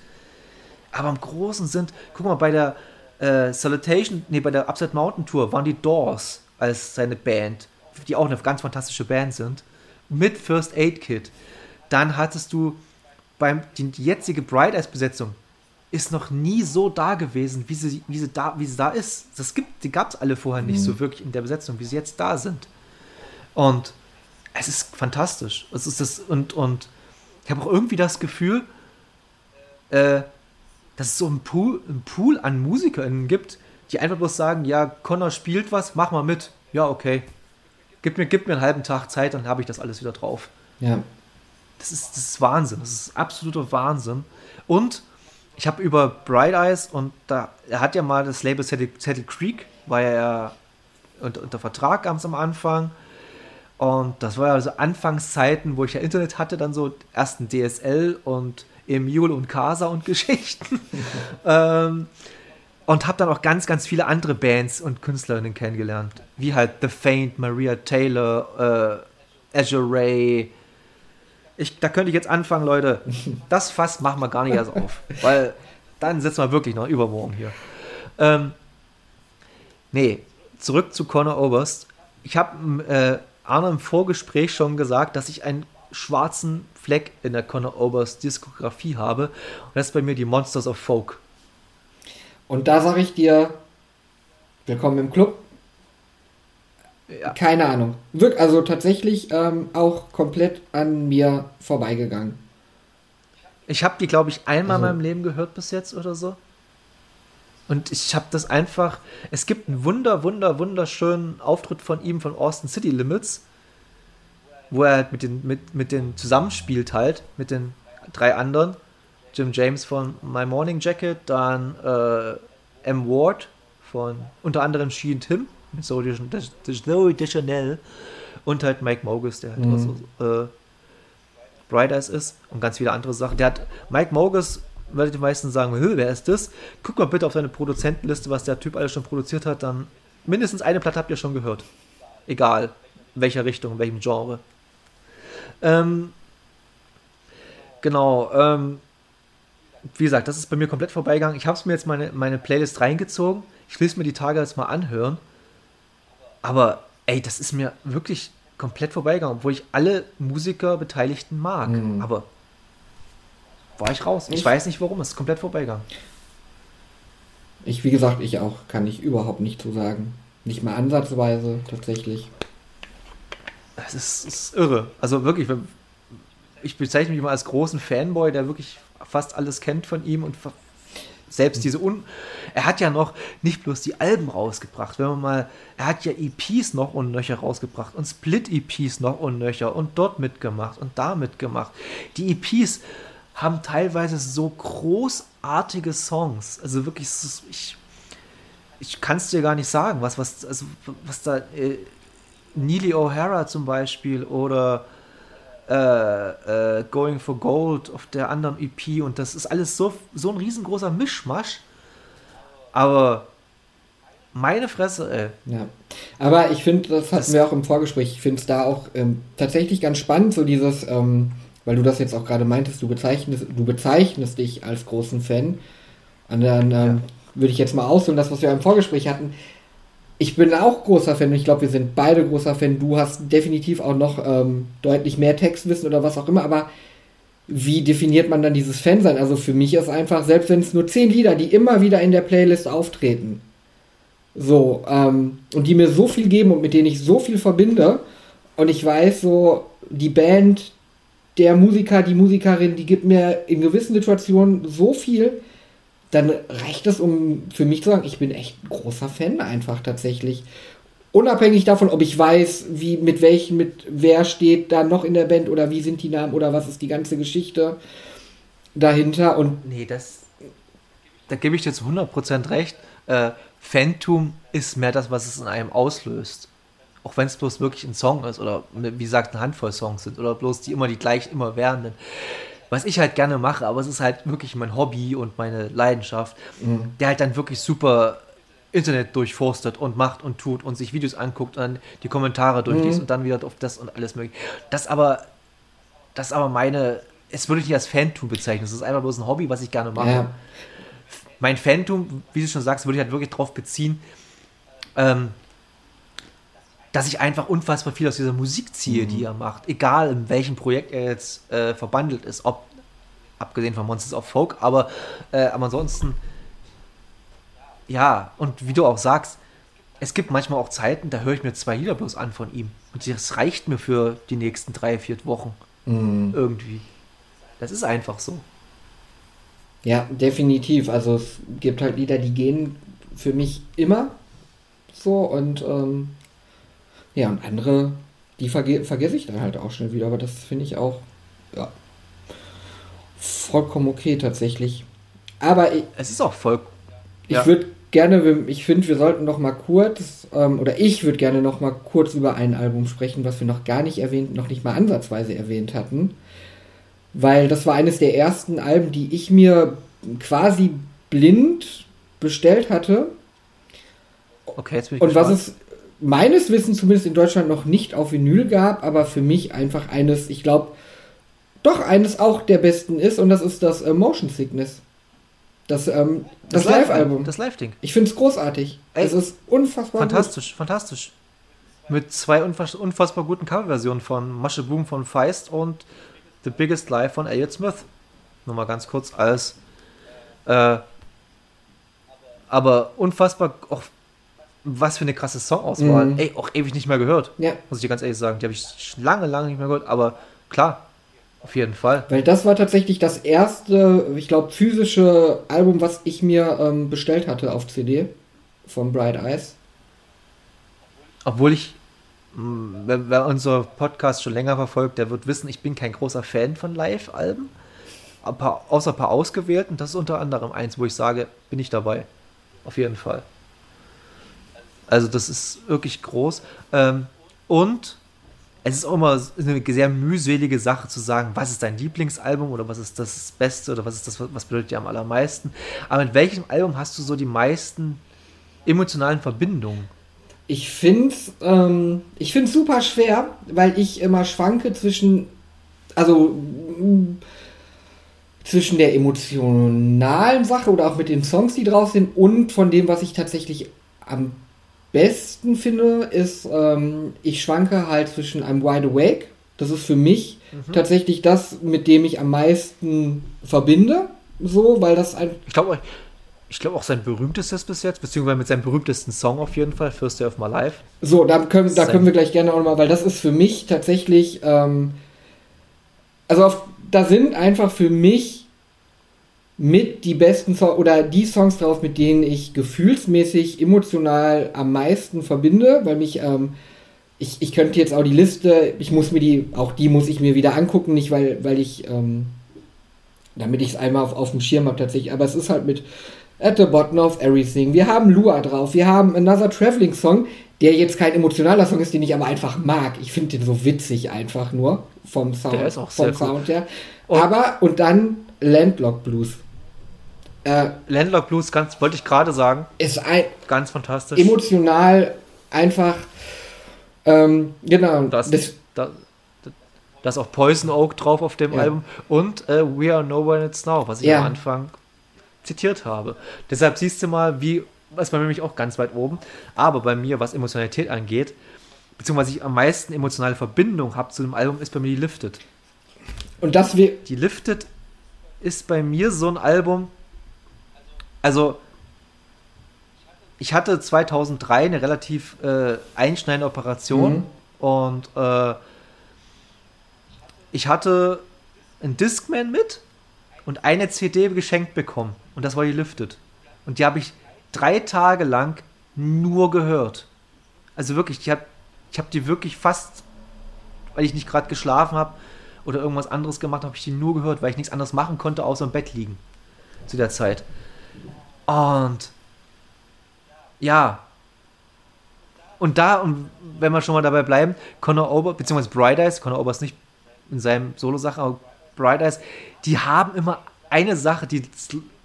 aber im Großen sind, guck mal, bei der äh, Salutation, nee, bei der Upside Mountain Tour waren die Doors als seine Band, die auch eine ganz fantastische Band sind, mit First Aid Kit. Dann hattest du beim die, die jetzige Bright Eyes Besetzung ist noch nie so da gewesen, wie sie, wie sie, da, wie sie da ist. Das gibt, die gab es alle vorher nicht mhm. so wirklich in der Besetzung, wie sie jetzt da sind. Und es ist fantastisch. Es ist das, und, und ich habe auch irgendwie das Gefühl, äh, dass es so einen Pool, einen Pool an MusikerInnen gibt, die einfach bloß sagen, ja, Connor spielt was, mach mal mit. Ja, okay. Gib mir, gib mir einen halben Tag Zeit, dann habe ich das alles wieder drauf. Ja. Das ist, das ist Wahnsinn. Das ist absoluter Wahnsinn. Und ich habe über Bright Eyes und da, er hat ja mal das Label Settle, Creek, war ja unter, unter Vertrag ganz am Anfang. Und das war ja so Anfangszeiten, wo ich ja Internet hatte, dann so ersten DSL und Emule und Casa und Geschichten. ähm, und habe dann auch ganz, ganz viele andere Bands und Künstlerinnen kennengelernt. Wie halt The Faint, Maria Taylor, äh, Azure Ray, ich, da könnte ich jetzt anfangen, Leute. Das Fass machen wir gar nicht erst auf. Weil dann sitzen wir wirklich noch übermorgen hier. Ähm, nee, zurück zu Conor Oberst. Ich habe äh, Arne im Vorgespräch schon gesagt, dass ich einen schwarzen Fleck in der Conor Oberst Diskografie habe. Und das ist bei mir die Monsters of Folk. Und da sage ich dir, willkommen im Club. Ja. Keine Ahnung. Wirk also tatsächlich ähm, auch komplett an mir vorbeigegangen. Ich habe die, glaube ich, einmal also. in meinem Leben gehört bis jetzt oder so. Und ich habe das einfach. Es gibt einen wunder, wunder, wunderschönen Auftritt von ihm von Austin City Limits, wo er halt mit den, mit, mit den zusammenspielt halt, mit den drei anderen. Jim James von My Morning Jacket, dann äh, M. Ward von unter anderem She and Tim mit Zoe Deschanel und halt Mike Mogus, der halt mhm. auch so äh, Bright Eyes ist und ganz viele andere Sachen. Der hat Mike Mogus, würde die meisten sagen, wer ist das? Guck mal bitte auf seine Produzentenliste, was der Typ alles schon produziert hat, dann mindestens eine Platte habt ihr schon gehört. Egal, in welcher Richtung, in welchem Genre. Ähm, genau, ähm, wie gesagt, das ist bei mir komplett vorbeigegangen. Ich habe es mir jetzt meine, meine Playlist reingezogen. Ich will es mir die Tage jetzt mal anhören. Aber ey, das ist mir wirklich komplett vorbeigegangen, obwohl ich alle Musiker Beteiligten mag. Mhm. Aber war ich raus. Ich, ich, weiß nicht warum, es ist komplett vorbeigegangen. Ich, wie gesagt, ich auch, kann ich überhaupt nicht zu sagen. Nicht mal ansatzweise, tatsächlich. Das ist, ist irre. Also wirklich, ich bezeichne mich immer als großen Fanboy, der wirklich fast alles kennt von ihm und selbst diese Un er hat ja noch nicht bloß die Alben rausgebracht, wenn man mal, er hat ja EPs noch und nöcher rausgebracht und Split-EPs noch und nöcher und dort mitgemacht und da mitgemacht. Die EPs haben teilweise so großartige Songs, also wirklich, ich, ich kann es dir gar nicht sagen, was, was, also, was da, äh, Neely O'Hara zum Beispiel oder äh, äh, Going for Gold auf der anderen EP und das ist alles so, so ein riesengroßer Mischmasch. Aber meine Fresse, ey. Ja. Aber ich finde, das hatten das wir auch im Vorgespräch, ich finde es da auch ähm, tatsächlich ganz spannend, so dieses, ähm, weil du das jetzt auch gerade meintest, du bezeichnest, du bezeichnest dich als großen Fan. Und dann ähm, ja. würde ich jetzt mal ausholen, das, was wir im Vorgespräch hatten ich bin auch großer Fan und ich glaube, wir sind beide großer Fan. Du hast definitiv auch noch ähm, deutlich mehr Textwissen oder was auch immer, aber wie definiert man dann dieses Fansein? Also für mich ist einfach, selbst wenn es nur zehn Lieder, die immer wieder in der Playlist auftreten, so, ähm, und die mir so viel geben und mit denen ich so viel verbinde, und ich weiß so, die Band, der Musiker, die Musikerin, die gibt mir in gewissen Situationen so viel, dann reicht es, um für mich zu sagen, ich bin echt ein großer Fan einfach tatsächlich. Unabhängig davon, ob ich weiß, wie, mit welchen, mit wer steht da noch in der Band oder wie sind die Namen oder was ist die ganze Geschichte dahinter und. Nee, das. Da gebe ich dir zu 100% recht. Äh, Phantom ist mehr das, was es in einem auslöst. Auch wenn es bloß wirklich ein Song ist oder wie gesagt eine Handvoll Songs sind oder bloß die immer die gleich immer währenden was ich halt gerne mache, aber es ist halt wirklich mein Hobby und meine Leidenschaft, mhm. der halt dann wirklich super Internet durchforstet und macht und tut und sich Videos anguckt und dann die Kommentare durchliest mhm. und dann wieder auf das und alles mögliche. Das aber, das aber meine, es würde ich nicht als Fantum bezeichnen. Es ist einfach bloß ein Hobby, was ich gerne mache. Ja. Mein Fantum, wie du schon sagst, würde ich halt wirklich darauf beziehen, ähm, dass ich einfach unfassbar viel aus dieser Musik ziehe, mhm. die er macht. Egal in welchem Projekt er jetzt äh, verbandelt ist, ob abgesehen von Monsters of Folk, aber, äh, aber ansonsten, ja, und wie du auch sagst, es gibt manchmal auch Zeiten, da höre ich mir zwei Lieder bloß an von ihm. Und das reicht mir für die nächsten drei, vier Wochen. Mhm. Irgendwie. Das ist einfach so. Ja, definitiv. Also es gibt halt Lieder, die gehen für mich immer so und ähm, ja, und andere, die verge vergesse ich dann halt auch schnell wieder, aber das finde ich auch, ja, vollkommen okay tatsächlich. Aber ich, es ist auch voll. Ich ja. würde gerne, ich finde, wir sollten noch mal kurz, ähm, oder ich würde gerne noch mal kurz über ein Album sprechen, was wir noch gar nicht erwähnt, noch nicht mal ansatzweise erwähnt hatten. Weil das war eines der ersten Alben, die ich mir quasi blind bestellt hatte. Okay, jetzt bin ich Und gespannt. was es meines Wissens zumindest in Deutschland noch nicht auf Vinyl gab, aber für mich einfach eines, ich glaube, doch eines auch der besten ist und das ist das äh, Motion Sickness. Das, ähm, das, das Live-Album. Das Live-Ding. Ich finde es großartig. Ey, es ist unfassbar Fantastisch, gut. fantastisch. Mit zwei unfass unfassbar guten Coverversionen von Masche Boom von Feist und The Biggest Life von Elliot Smith. Nur mal ganz kurz als. Äh, aber unfassbar auch was für eine krasse Songauswahl. Mhm. Ey, auch ewig nicht mehr gehört. Ja. Muss ich dir ganz ehrlich sagen. Die habe ich lange, lange nicht mehr gehört. Aber klar, auf jeden Fall. Weil das war tatsächlich das erste, ich glaube, physische Album, was ich mir ähm, bestellt hatte auf CD von Bright Eyes. Obwohl ich, mm, wer, wer unser Podcast schon länger verfolgt, der wird wissen, ich bin kein großer Fan von Live-Alben. Außer ein paar ausgewählten. Das ist unter anderem eins, wo ich sage, bin ich dabei. Auf jeden Fall. Also das ist wirklich groß. Ähm, und es ist auch immer eine sehr mühselige Sache zu sagen, was ist dein Lieblingsalbum oder was ist das Beste oder was ist das, was bedeutet dir am allermeisten. Aber mit welchem Album hast du so die meisten emotionalen Verbindungen? Ich finde es ähm, super schwer, weil ich immer schwanke zwischen, also zwischen der emotionalen Sache oder auch mit den Songs, die drauf sind und von dem, was ich tatsächlich am besten finde, ist, ähm, ich schwanke halt zwischen einem Wide Awake. Das ist für mich mhm. tatsächlich das, mit dem ich am meisten verbinde. So, weil das ein. Ich glaube, ich glaube auch sein berühmtestes bis jetzt, beziehungsweise mit seinem berühmtesten Song auf jeden Fall, First Day of My Life. So, da können, da können wir gleich gerne auch nochmal, weil das ist für mich tatsächlich, ähm, also auf, da sind einfach für mich mit die besten Songs oder die Songs drauf, mit denen ich gefühlsmäßig, emotional am meisten verbinde, weil mich, ähm, ich, ich könnte jetzt auch die Liste, ich muss mir die, auch die muss ich mir wieder angucken, nicht weil, weil ich, ähm, damit ich es einmal auf, auf dem Schirm habe tatsächlich, aber es ist halt mit At the Bottom of Everything, wir haben Lua drauf, wir haben Another Traveling Song, der jetzt kein emotionaler Song ist, den ich aber einfach mag. Ich finde den so witzig einfach nur vom Sound, der ist auch vom sehr Sound her. Aber, und dann Landlock Blues. Äh, Landlock Blues, ganz, wollte ich gerade sagen. Ist ein. Ganz fantastisch. Emotional einfach. Ähm, genau. Das, das, das, da ist auch Poison Oak drauf auf dem ja. Album. Und äh, We Are No One It's Now, was ich ja. am Anfang zitiert habe. Deshalb siehst du mal, wie, was bei mir nämlich auch ganz weit oben. Aber bei mir, was Emotionalität angeht, beziehungsweise ich am meisten emotionale Verbindung habe zu dem Album, ist bei mir die Lifted. Und das wir. Die Lifted ist bei mir so ein Album, also ich hatte 2003 eine relativ äh, einschneidende Operation mhm. und äh, ich hatte einen Discman mit und eine CD geschenkt bekommen und das war die Lifted und die habe ich drei Tage lang nur gehört. Also wirklich, ich habe ich hab die wirklich fast, weil ich nicht gerade geschlafen habe oder irgendwas anderes gemacht habe, ich die nur gehört, weil ich nichts anderes machen konnte, außer im Bett liegen zu der Zeit. Und ja. Und da, und wenn wir schon mal dabei bleiben, Conor Ober, beziehungsweise Bright Eyes, Conor Ober ist nicht in seinem Solo-Sachen, aber Bright Eyes, die haben immer eine Sache, die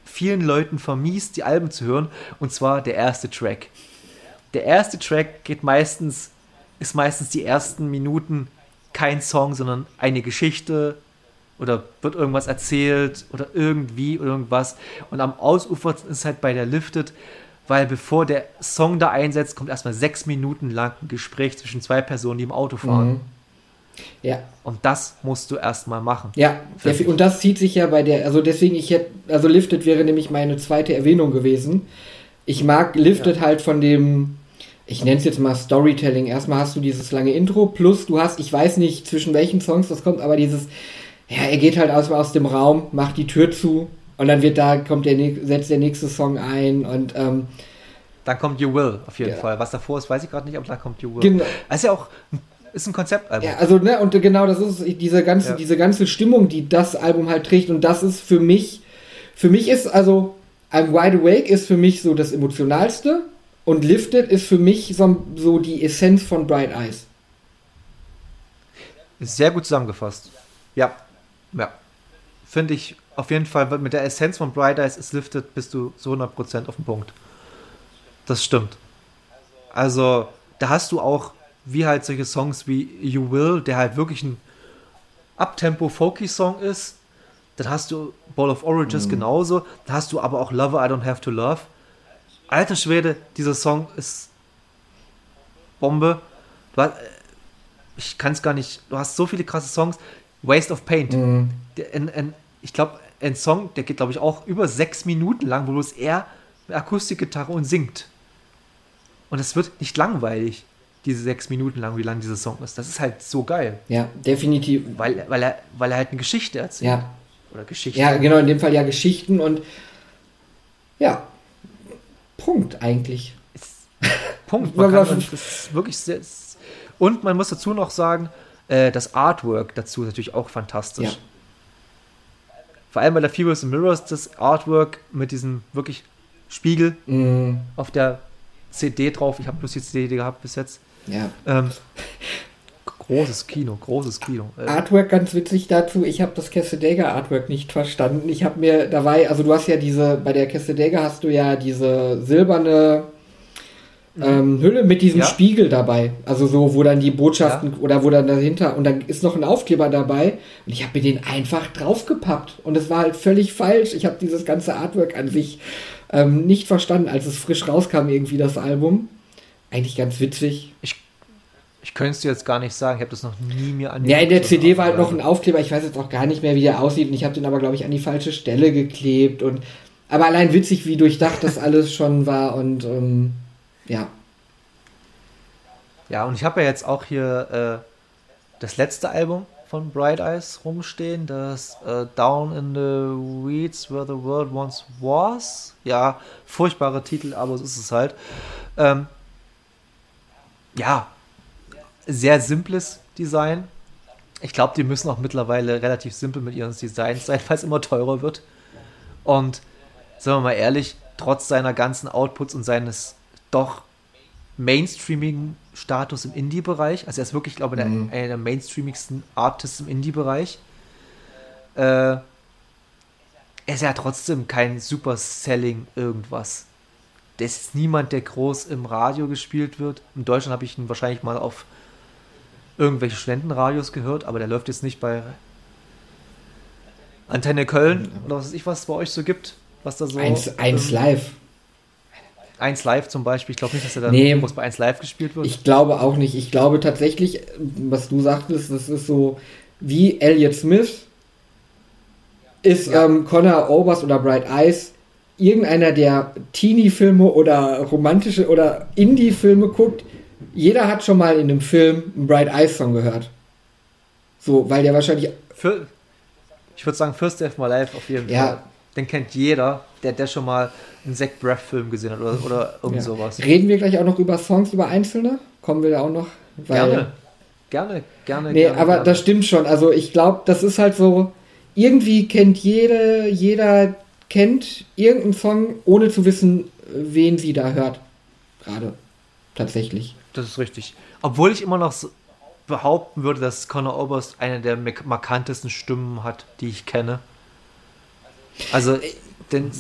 vielen Leuten vermiest, die Alben zu hören, und zwar der erste Track. Der erste Track geht meistens, ist meistens die ersten Minuten kein Song, sondern eine Geschichte, oder wird irgendwas erzählt oder irgendwie irgendwas. Und am Ausufer ist es halt bei der Lifted, weil bevor der Song da einsetzt, kommt erstmal sechs Minuten lang ein Gespräch zwischen zwei Personen, die im Auto fahren. Mhm. Ja. Und das musst du erstmal machen. Ja, und das zieht sich ja bei der, also deswegen, ich hätte, also Lifted wäre nämlich meine zweite Erwähnung gewesen. Ich mag Lifted ja. halt von dem, ich nenne es jetzt mal Storytelling. Erstmal hast du dieses lange Intro, plus du hast, ich weiß nicht, zwischen welchen Songs das kommt, aber dieses, ja, er geht halt aus, aus dem Raum, macht die Tür zu und dann wird da, kommt der, setzt der nächste Song ein und ähm, dann kommt You Will, auf jeden ja. Fall. Was davor ist, weiß ich gerade nicht, aber da kommt You Will. Genau. Ist ja auch ist ein Konzeptalbum. Ja, also, ne, und genau das ist diese ganze, ja. diese ganze Stimmung, die das Album halt trägt. Und das ist für mich, für mich ist also, I'm Wide Awake ist für mich so das Emotionalste und Lifted ist für mich so, so die Essenz von Bright Eyes. Sehr gut zusammengefasst. Ja, ja. Finde ich auf jeden Fall, mit der Essenz von Bright Eyes ist lifted, bist du so 100% auf dem Punkt. Das stimmt. Also, da hast du auch, wie halt solche Songs wie You Will, der halt wirklich ein Uptempo-Folky-Song ist. Dann hast du Ball of Oranges mhm. genauso. Dann hast du aber auch Lover I Don't Have to Love. Alter Schwede, dieser Song ist Bombe. Hast, ich kann es gar nicht. Du hast so viele krasse Songs. Waste of Paint. Mhm. Der, ein, ein, ich glaube, ein Song, der geht, glaube ich, auch über sechs Minuten lang, wo bloß er mit Akustikgitarre und singt. Und es wird nicht langweilig, diese sechs Minuten lang, wie lang dieser Song ist. Das ist halt so geil. Ja, definitiv. Weil, weil, er, weil er halt eine Geschichte erzählt. Ja. Oder Geschichten. Ja, genau, in dem Fall ja Geschichten und ja, Punkt eigentlich. Ist, Punkt. Man kann, das ist wirklich sehr, und man muss dazu noch sagen, äh, das Artwork dazu ist natürlich auch fantastisch. Ja. Vor allem bei der Furious Mirrors, das Artwork mit diesem wirklich Spiegel mm. auf der CD drauf. Ich habe bloß die CD gehabt bis jetzt. Ja. Ähm, großes Kino, großes Kino. Äh, Artwork ganz witzig dazu. Ich habe das Cassadaga Artwork nicht verstanden. Ich habe mir dabei, also du hast ja diese, bei der Cassadaga hast du ja diese silberne ähm, Hülle mit diesem ja. Spiegel dabei. Also so, wo dann die Botschaften ja. oder wo dann dahinter und dann ist noch ein Aufkleber dabei und ich habe mir den einfach draufgepappt und es war halt völlig falsch. Ich habe dieses ganze Artwork an sich ähm, nicht verstanden, als es frisch rauskam irgendwie das Album. Eigentlich ganz witzig. Ich ich könnte es dir jetzt gar nicht sagen, ich habe das noch nie mir an. Ja, in der CD war halt noch ein Aufkleber, ich weiß jetzt auch gar nicht mehr, wie der aussieht. Und ich habe den aber, glaube ich, an die falsche Stelle geklebt. Und Aber allein witzig, wie durchdacht das alles schon war und ähm, ja. Ja, und ich habe ja jetzt auch hier äh, das letzte Album von Bright Eyes rumstehen, das äh, Down in the Weeds Where the World Once Was. Ja, furchtbarer Titel, aber so ist es halt. Ähm, ja, sehr simples Design. Ich glaube, die müssen auch mittlerweile relativ simpel mit ihren Designs sein, weil es immer teurer wird. Und sagen wir mal ehrlich, trotz seiner ganzen Outputs und seines doch mainstreamigen Status im Indie-Bereich, also er ist wirklich, glaube ich, mhm. einer der mainstreamigsten Artists im Indie-Bereich, äh, er ist ja trotzdem kein Super-Selling irgendwas. Das ist niemand, der groß im Radio gespielt wird. In Deutschland habe ich ihn wahrscheinlich mal auf irgendwelche Studentenradios gehört, aber der läuft jetzt nicht bei Antenne Köln oder was weiß ich, was es bei euch so gibt. Was da so. Eins, eins live. 1 Live zum Beispiel. Ich glaube nicht, dass er dann nee, groß bei 1 Live gespielt wird. Ich glaube auch nicht. Ich glaube tatsächlich, was du sagtest, das ist so wie Elliot Smith ist ja. ähm, Connor Oberst oder Bright Eyes irgendeiner, der Teenie-Filme oder romantische oder Indie-Filme guckt. Jeder hat schon mal in einem Film einen Bright Eyes Song gehört. So, weil der wahrscheinlich. Für, ich würde sagen, First of My Life auf jeden ja. Den kennt jeder, der, der schon mal einen Zack Breath Film gesehen hat oder, oder irgend ja. sowas. Reden wir gleich auch noch über Songs, über einzelne? Kommen wir da auch noch? Gerne, gerne, gerne. Nee, gerne, aber gerne. das stimmt schon. Also ich glaube, das ist halt so, irgendwie kennt jede, jeder kennt irgendeinen Song, ohne zu wissen, wen sie da hört. Gerade. Tatsächlich. Das ist richtig. Obwohl ich immer noch so behaupten würde, dass Conor Oberst eine der markantesten Stimmen hat, die ich kenne. Also, denn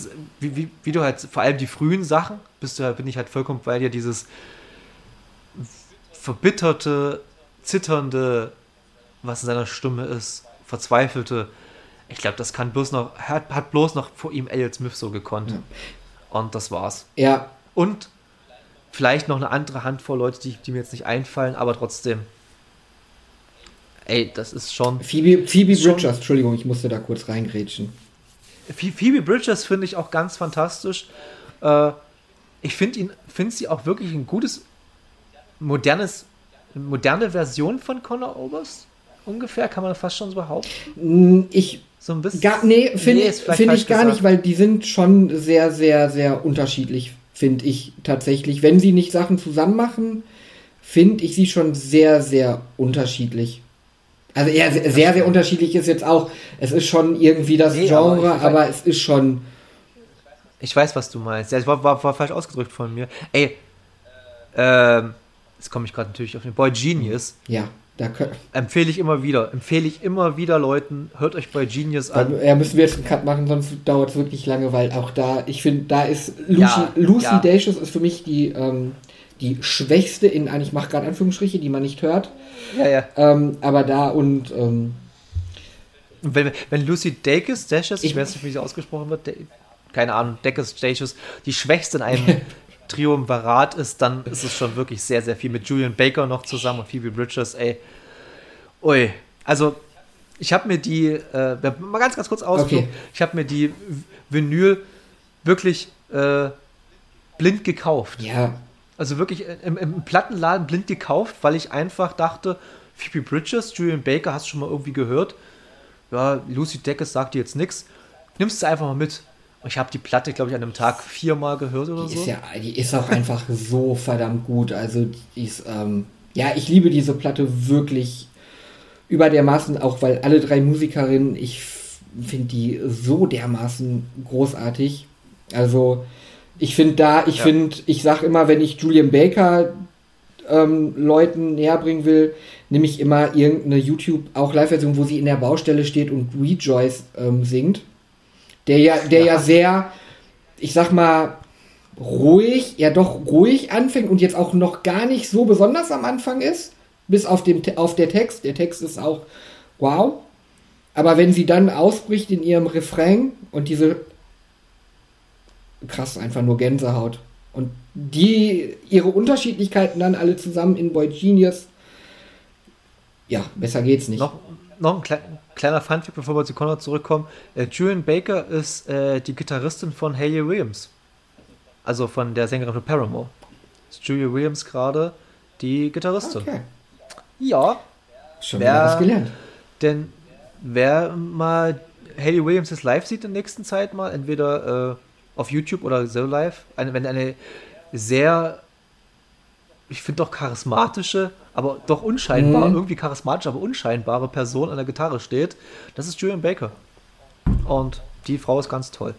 wie, wie, wie, du halt, vor allem die frühen Sachen, bist du, bin ich halt vollkommen bei dir, dieses verbitterte, zitternde, was in seiner Stimme ist, verzweifelte, ich glaube, das kann bloß noch, hat, hat bloß noch vor ihm Elliot Smith so gekonnt. Ja. Und das war's. Ja. Und vielleicht noch eine andere Handvoll Leute, die, die mir jetzt nicht einfallen, aber trotzdem. Ey, das ist schon. Phoebe, Phoebe Bridgers, Entschuldigung, ich musste da kurz reingrätschen. Phoebe Bridgers finde ich auch ganz fantastisch. Äh, ich finde ihn, finde sie auch wirklich ein gutes, modernes, moderne Version von Connor Oberst. Ungefähr, kann man fast schon so behaupten. Mm, ich so ein bisschen. Gar, nee, finde nee, find ich gar gesagt. nicht, weil die sind schon sehr, sehr, sehr unterschiedlich, finde ich tatsächlich. Wenn sie nicht Sachen zusammen machen, finde ich sie schon sehr, sehr unterschiedlich. Also eher sehr, sehr, unterschiedlich ist jetzt auch, es ist schon irgendwie das nee, Genre, aber, aber, es ist schon. Ich weiß, was du meinst. Ja, es war, war, war falsch ausgedrückt von mir. Ey, ähm, jetzt komme ich gerade natürlich auf den Boy Genius. Ja, da empfehle ich immer wieder. Empfehle ich immer wieder Leuten, hört euch Boy Genius an. ja, müssen wir jetzt einen Cut machen, sonst dauert es wirklich lange, weil auch da, ich finde, da ist Lucy, ja, Lucy ja. Dacious ist für mich die, ähm, die schwächste in, ich mache gerade Anführungsstriche, die man nicht hört. Ja, ja. Ähm, aber da und. Ähm, wenn, wenn Lucy Dacus, Dacus, ich, ich weiß nicht, wie sie ausgesprochen wird, De keine Ahnung, Dacus, Dacus, die schwächste in einem Triumvirat ist, dann ist es schon wirklich sehr, sehr viel mit Julian Baker noch zusammen und Phoebe Bridges, ey. Ui, also ich habe mir die, äh, mal ganz, ganz kurz aus, okay. ich habe mir die Vinyl wirklich äh, blind gekauft. Ja. Also wirklich im, im, Plattenladen blind gekauft, weil ich einfach dachte, Phoebe Bridges, Julian Baker, hast du schon mal irgendwie gehört? Ja, Lucy Deckes sagt dir jetzt nichts. Nimmst du einfach mal mit. Und ich habe die Platte, glaube ich, an einem Tag viermal gehört oder die so. Ist ja, die ist auch einfach so verdammt gut. Also, die ist, ähm, ja, ich liebe diese Platte wirklich über dermaßen, auch weil alle drei Musikerinnen, ich finde die so dermaßen großartig. Also, ich finde da, ich ja. finde, ich sag immer, wenn ich Julian Baker ähm, Leuten näher bringen will, nehme ich immer irgendeine YouTube, auch Live-Version, wo sie in der Baustelle steht und Rejoice ähm, singt. Der ja, der ja. ja sehr, ich sag mal, ruhig, ja doch ruhig anfängt und jetzt auch noch gar nicht so besonders am Anfang ist, bis auf, dem, auf der Text. Der Text ist auch wow. Aber wenn sie dann ausbricht in ihrem Refrain und diese krass, einfach nur Gänsehaut. Und die, ihre Unterschiedlichkeiten dann alle zusammen in Boy Genius, ja, besser geht's nicht. Noch, noch ein klein, kleiner Funfact, bevor wir zu Connor zurückkommen. Äh, Julian Baker ist äh, die Gitarristin von Hayley Williams. Also von der Sängerin von Paramore. Ist Julia Williams gerade die Gitarristin. Okay. Ja. Schon wer, wieder was gelernt. Denn wer mal Hayley Williams jetzt live sieht in der nächsten Zeit mal, entweder äh, auf YouTube oder so live, eine, wenn eine sehr, ich finde doch charismatische, aber doch unscheinbar, mhm. irgendwie charismatisch, aber unscheinbare Person an der Gitarre steht, das ist Julian Baker. Und die Frau ist ganz toll.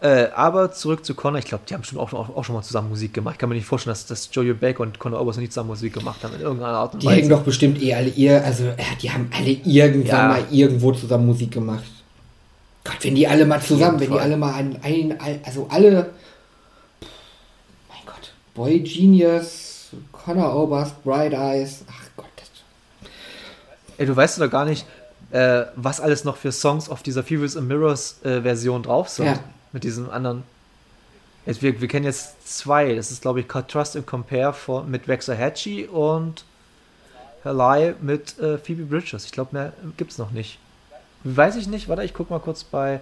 Äh, aber zurück zu Connor, ich glaube, die haben schon auch, auch, auch, schon mal zusammen Musik gemacht. Ich kann mir nicht vorstellen, dass, dass Joey Baker und Connor Oberst nicht zusammen Musik gemacht haben in irgendeiner Art und Weise. Die hängen doch bestimmt eh alle ihr, also die haben alle irgendwann ja. mal irgendwo zusammen Musik gemacht. Gott, wenn die alle mal zusammen, wenn die alle mal ein, ein, also alle, mein Gott, Boy Genius, Connor Oberst, Bright Eyes, ach Gott. Das Ey, du weißt doch gar nicht, äh, was alles noch für Songs auf dieser Fevers and Mirrors äh, Version drauf sind. Ja. Mit diesem anderen. Jetzt, wir, wir kennen jetzt zwei. Das ist, glaube ich, Trust and Compare von, mit Waxahachie und Halai mit äh, Phoebe Bridges. Ich glaube, mehr gibt es noch nicht. Weiß ich nicht. Warte, ich gucke mal kurz bei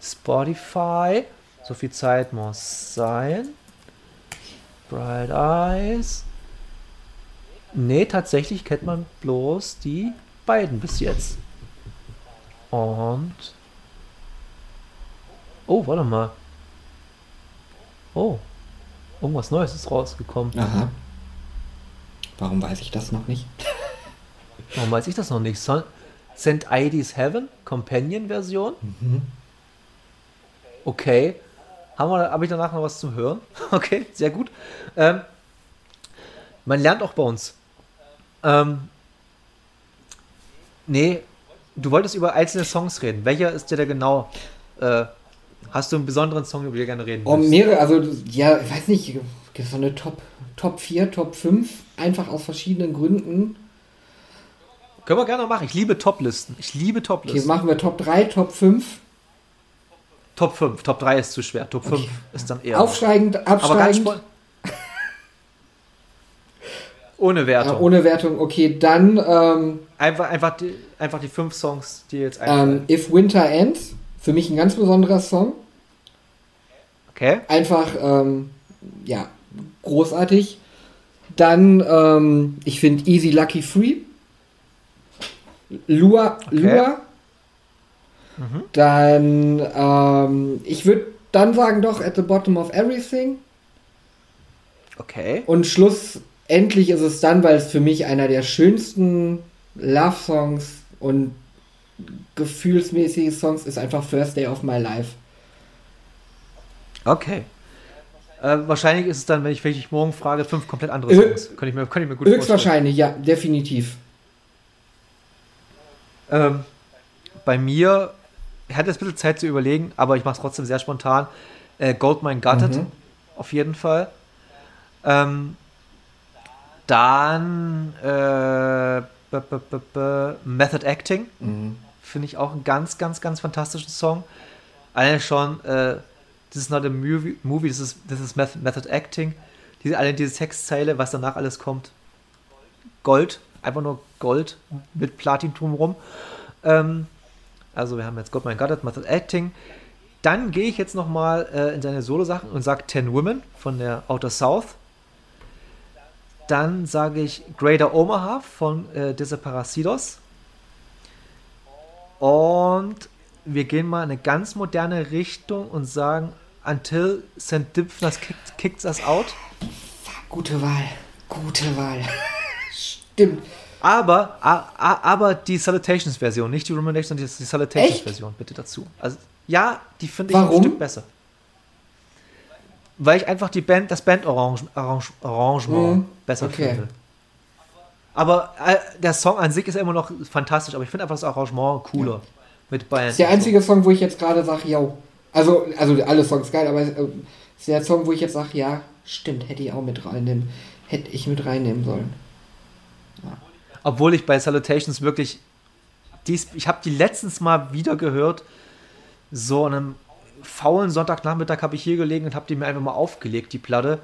Spotify. So viel Zeit muss sein. Bright Eyes. Nee, tatsächlich kennt man bloß die beiden bis jetzt. Und. Oh, warte mal. Oh. Irgendwas Neues ist rausgekommen. Aha. Warum weiß ich das noch nicht? Warum weiß ich das noch nicht? Son St. ID's Heaven, Companion-Version. Mhm. Okay. Haben wir, habe ich danach noch was zum Hören? Okay, sehr gut. Ähm, man lernt auch bei uns. Ähm, nee, du wolltest über einzelne Songs reden. Welcher ist dir da genau? Äh, hast du einen besonderen Song, über den du gerne reden Oh, mehrere, also, ja, ich weiß nicht, gibt es so eine Top, Top 4, Top 5, einfach aus verschiedenen Gründen. Können wir gerne machen. Ich liebe Top-Listen. Ich liebe Top-Listen. Okay, machen wir Top 3, Top 5. Top 5. Top 3 ist zu schwer. Top 5 okay. ist dann eher. Aufsteigend, absteigend. ohne Wertung. Äh, ohne Wertung, okay, dann. Ähm, einfach, einfach, die, einfach die fünf Songs, die jetzt ähm, If Winter Ends, für mich ein ganz besonderer Song. Okay. Einfach, ähm, ja, großartig. Dann, ähm, ich finde Easy Lucky Free. Lua, okay. Lua. Mhm. Dann, ähm, ich würde dann sagen doch At the Bottom of Everything. Okay. Und schlussendlich ist es dann, weil es für mich einer der schönsten Love-Songs und gefühlsmäßige Songs ist einfach First Day of My Life. Okay. Äh, wahrscheinlich ist es dann, wenn ich, wenn ich morgen frage, fünf komplett andere Songs. Äh, könnte ich mir, könnte ich mir gut Höchstwahrscheinlich, ja, definitiv. Ähm, bei mir ich hatte es ein bisschen Zeit zu überlegen, aber ich mache es trotzdem sehr spontan. Äh, Goldmine Gutted, mhm. auf jeden Fall. Ähm, dann äh, b -b -b Method Acting. Mhm. Finde ich auch einen ganz, ganz, ganz fantastischen Song. Allein schon, äh, this is not a movie, movie this, is, this is Method Acting. Diese, allein diese Textzeile, was danach alles kommt. Gold, einfach nur Gold mit Platin drumherum. Ähm, also wir haben jetzt Got My Got Method Acting. Dann gehe ich jetzt nochmal äh, in seine Solo-Sachen und sage Ten Women von der Outer South. Dann sage ich Greater Omaha von äh, Desaparecidos. Und wir gehen mal in eine ganz moderne Richtung und sagen Until St. Dipfners kickt, kicks us out. Gute Wahl. Gute Wahl. Stimmt. Aber, aber die Salutations-Version, nicht die Rumination, sondern die Salutations-Version, bitte dazu. Also, ja, die finde ich Warum? ein Stück besser. Weil ich einfach die Band, das Band-Arrangement mhm. besser okay. finde. Aber äh, der Song an sich ist immer noch fantastisch, aber ich finde einfach das Arrangement cooler. Ja. Mit Band. Das ist der einzige Song, wo ich jetzt gerade sage, yo. Also, also alle Songs geil, aber äh, ist der Song, wo ich jetzt sage, ja, stimmt, hätte ich auch mit reinnehmen, hätte ich mit reinnehmen sollen. Obwohl ich bei Salutations wirklich. Dies, ich habe die letztens mal wieder gehört. So an einem faulen Sonntagnachmittag habe ich hier gelegen und habe die mir einfach mal aufgelegt, die Platte.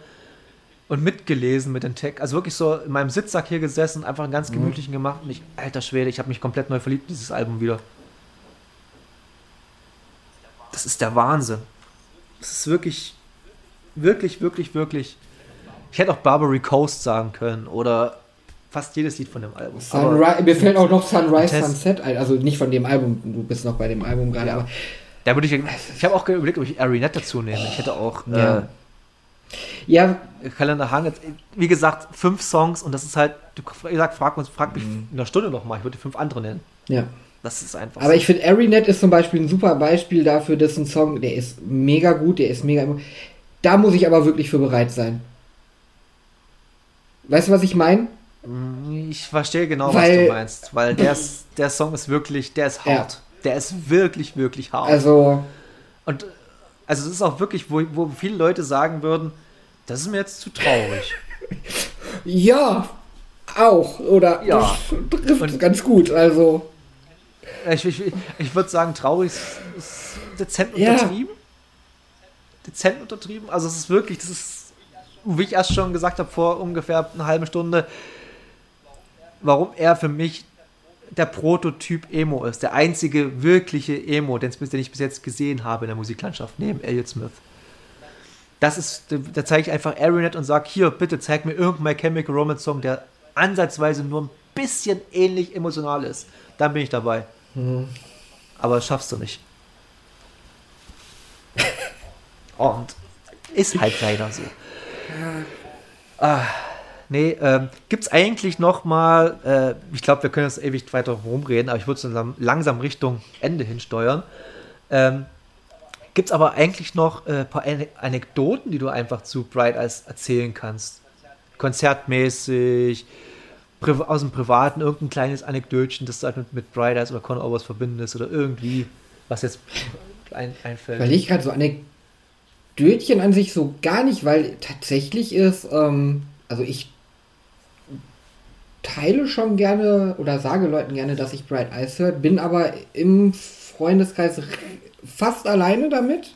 und mitgelesen mit den Tech. Also wirklich so in meinem Sitzsack hier gesessen, einfach einen ganz Mhm. gemütlichen gemacht. Und ich, alter Schwede, ich habe mich komplett neu verliebt in dieses Album wieder. Das ist der Wahnsinn. Das ist wirklich, wirklich, wirklich, wirklich. Ich hätte auch Barbary Coast sagen können oder fast jedes Lied von dem Album. Sunrise, mir fällt auch noch Sunrise, Test- Sunset ein. Also nicht von dem Album, du bist noch bei dem Album gerade, aber da würde ich, ich habe auch überlegt, ob ich Arinette dazu nehme. Ich hätte auch Ja. äh, ja, Kalender Hang wie gesagt, fünf Songs und das ist halt, du gesagt, frag uns, frag mich in einer Stunde nochmal, ich würde fünf andere nennen. ja. Das ist einfach Aber ich finde, Arinet ist zum Beispiel ein super Beispiel dafür, dass ein Song, der ist mega gut, der ist mega. Da muss ich aber wirklich für bereit sein. Weißt du, was ich meine? Ich verstehe genau, was Weil- du meinst, weil der, ist, der Song ist wirklich, der ist Ja. hart. Der ist wirklich, wirklich hart. Also, und also es ist auch wirklich, wo, wo viele Leute sagen würden, das ist mir jetzt zu traurig. ja, auch. Oder Ja. das trifft Und- ganz gut. Also, Ich, ich, ich würde sagen, traurig ist, ist dezent Ja. untertrieben. Dezent untertrieben. Also es ist wirklich, das ist, wie ich erst schon gesagt habe, vor ungefähr einer halben Stunde, warum er für mich der Prototyp Emo ist. Der einzige wirkliche Emo, den, ich bis jetzt gesehen habe in der Musiklandschaft, neben Elliott Smith. Das ist, da zeige ich einfach Arianet und sage, hier, bitte zeig mir irgendeinen Chemical Romance Song, der ansatzweise nur ein bisschen ähnlich emotional ist. Dann bin ich dabei. Aber das schaffst du nicht. Und ist halt leider so. Ah, nee, ähm, gibt's eigentlich noch mal, äh, ich glaube, wir können jetzt ewig weiter rumreden, aber ich würde so langsam, Richtung Ende hinsteuern. Ähm, gibt's aber eigentlich noch ein äh, paar Ane- Anekdoten, die du einfach zu Bright Eyes erzählen kannst? Konzertmäßig, aus dem Privaten, irgendein kleines Anekdötchen, das du halt mit, Bright Eyes oder Conor Overs verbindest oder irgendwie, was jetzt ein, einfällt. weil ich gerade so Anekdötchen an sich so gar nicht, weil tatsächlich ist, ähm, also ich teile schon gerne oder sage Leuten gerne, dass ich Bright Eyes höre, bin aber im Freundeskreis fast alleine damit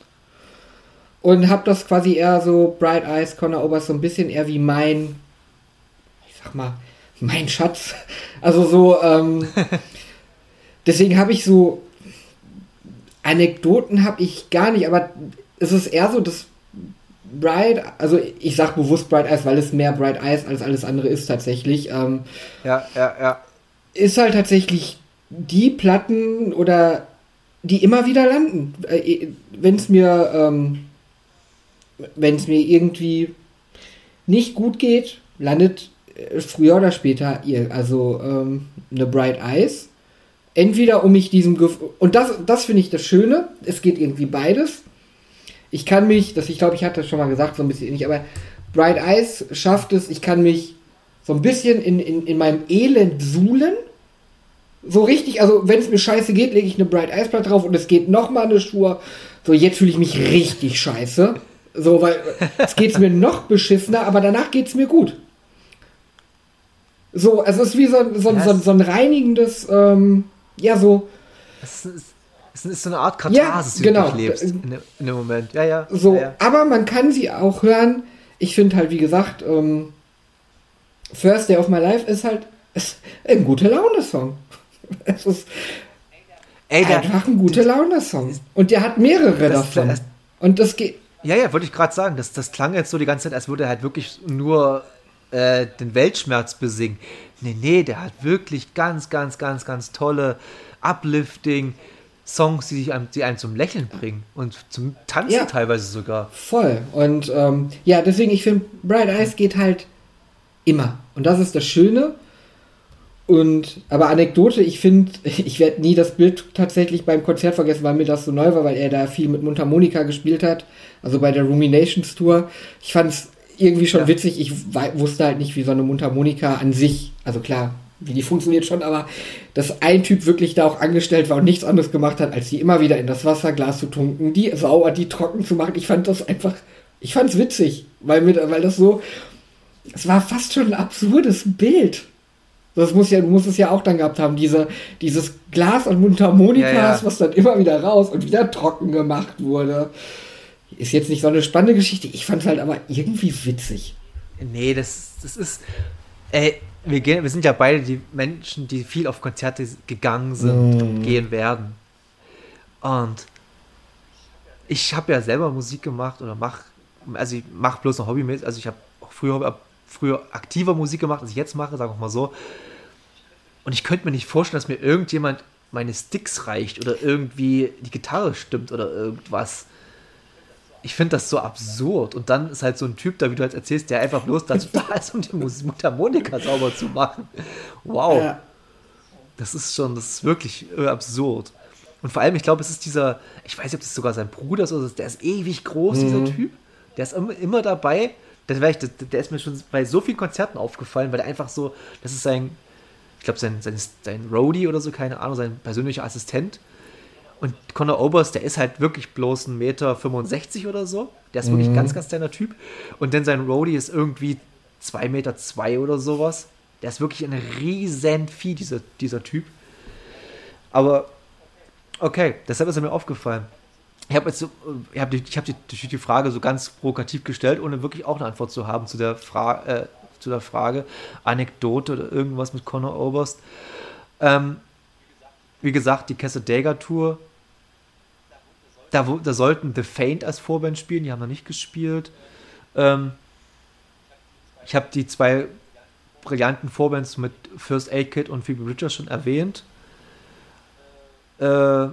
und habe das quasi eher so Bright Eyes, Conor Oberst so ein bisschen eher wie mein, ich sag mal, mein Schatz. Also so, ähm, deswegen habe ich so Anekdoten habe ich gar nicht, aber es ist eher so, dass Bright, also ich sag bewusst Bright Eyes, weil es mehr Bright Eyes als alles andere ist tatsächlich. Ähm, Ja, ja, ja. ist halt tatsächlich die Platten oder die immer wieder landen. Wenn es mir, ähm, wenn es mir irgendwie nicht gut geht, landet äh, früher oder später ihr, also ähm, eine Bright Eyes. Entweder um mich diesem Gef und das, das finde ich das Schöne. Es geht irgendwie beides. Ich kann mich, das ich glaube, ich hatte das schon mal gesagt, so ein bisschen ähnlich, aber Bright Eyes schafft es, ich kann mich so ein bisschen in, in, in meinem Elend suhlen. So richtig, also wenn es mir scheiße geht, lege ich eine Bright Eyes Platte drauf und es geht noch mal eine Spur. So, jetzt fühle ich mich richtig scheiße. So, weil jetzt geht es mir noch beschissener, aber danach geht es mir gut. So, also es ist wie so, ein- so, ein- so, so ein reinigendes, ähm, ja, so, Es ist, es ist so eine Art Katharsis, die genau. du durchlebst in, dem- in dem Moment. Ja, ja. So, ja, ja. aber man kann sie auch hören. Ich finde halt, wie gesagt, ähm, First Day of My Life ist halt ist ein gute Laune-Song. Es ist Ey, der, einfach ein gute Laune-Song. Und der hat mehrere Das- davon. das- Und das geht. ja, ja, wollte ich gerade sagen. Das, das klang jetzt so die ganze Zeit, als würde er halt wirklich nur äh, den Weltschmerz besingen. Nee, nee, der hat wirklich ganz, ganz, ganz, ganz tolle Uplifting Songs, die, sich einem, die einen zum Lächeln bringen und zum Tanzen Ja. teilweise sogar. Voll. Und ähm, ja, deswegen, ich finde, Bright Eyes geht halt immer. Und das ist das Schöne. Und, aber Anekdote, ich finde, ich werde nie das Bild tatsächlich beim Konzert vergessen, weil mir das so neu war, weil er da viel mit Mundharmonika gespielt hat. Also bei der Ruminations Tour. Ich fand es irgendwie schon Ja. witzig. Ich wusste halt nicht, wie so eine Mundharmonika an sich, also klar, wie die funktioniert schon, aber dass ein Typ wirklich da auch angestellt war und nichts anderes gemacht hat, als die immer wieder in das Wasserglas zu tunken, die sauer, die trocken zu machen. Ich fand das einfach, ich fand es witzig, weil, mit, weil das so, es war fast schon ein absurdes Bild. Das muss ja, du musst es ja auch dann gehabt haben, diese, dieses Glas und Mundharmonikas, Ja, ja. was dann immer wieder raus und wieder trocken gemacht wurde. Ist jetzt nicht so eine spannende Geschichte. Ich fand es halt aber irgendwie witzig. Nee, das, das ist. Ey, wir, gehen, wir sind ja beide die Menschen, die viel auf Konzerte gegangen sind mm. und gehen werden. Und ich habe ja selber Musik gemacht oder mach, also ich mache bloß noch hobbymäßig, also ich habe früher, früher aktiver Musik gemacht, als ich jetzt mache, sage ich mal so. Und ich könnte mir nicht vorstellen, dass mir irgendjemand meine Sticks reicht oder irgendwie die Gitarre stimmt oder irgendwas. Ich finde das so absurd. Und dann ist halt so ein Typ da, wie du halt erzählst, der einfach bloß dazu da ist, um die Mundharmonika sauber zu machen. Wow. Ja. Das ist schon, das ist wirklich äh, absurd. Und vor allem, ich glaube, es ist dieser, ich weiß nicht, ob das sogar sein Bruder ist oder der ist ewig groß, mhm. dieser Typ. Der ist immer, immer dabei. Das, der, der ist mir schon bei so vielen Konzerten aufgefallen, weil er einfach so, das ist sein ich glaube, sein, sein, sein Roadie oder so, keine Ahnung, sein persönlicher Assistent. Und Conor Oberst, der ist halt wirklich bloß 1,65 Meter oder so. Der ist mhm. wirklich ganz, ganz kleiner Typ. Und dann sein Roadie ist irgendwie 2,2 Meter zwei oder sowas. Der ist wirklich ein riesen Vieh, dieser, dieser Typ. Aber okay, deshalb ist er mir aufgefallen. Ich habe jetzt so, ich habe die, hab die, die, Frage so ganz provokativ gestellt, ohne wirklich auch eine Antwort zu haben zu der Frage, äh, zu der Frage, Anekdote oder irgendwas mit Conor Oberst. Ähm, wie gesagt, die Casadega Tour, da, da sollten The Faint als Vorband spielen, die haben noch nicht gespielt. Ähm, ich habe die zwei brillanten Vorbands mit First Aid Kit und Phoebe Richards schon erwähnt. Äh,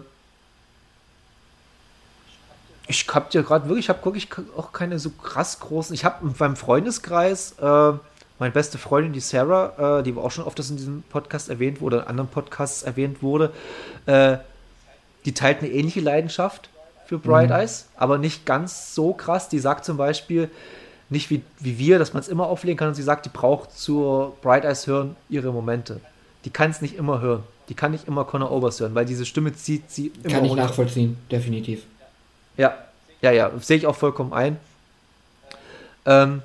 ich habe ja gerade wirklich, ich habe wirklich auch keine so krass großen. Ich habe beim Freundeskreis äh, meine beste Freundin, die Sarah, äh, die auch schon oft in diesem Podcast erwähnt wurde, in anderen Podcasts erwähnt wurde, äh, die teilt eine ähnliche Leidenschaft für Bright mhm. Eyes, aber nicht ganz so krass. Die sagt zum Beispiel, nicht wie, wie wir, dass man es immer auflegen kann, und sie sagt, die braucht zur Bright Eyes hören ihre Momente. Die kann es nicht immer hören. Die kann nicht immer Conor Overs hören, weil diese Stimme zieht sie immer Kann ich runter. nachvollziehen, definitiv. Ja, ja, ja, sehe ich auch vollkommen ein. Ähm,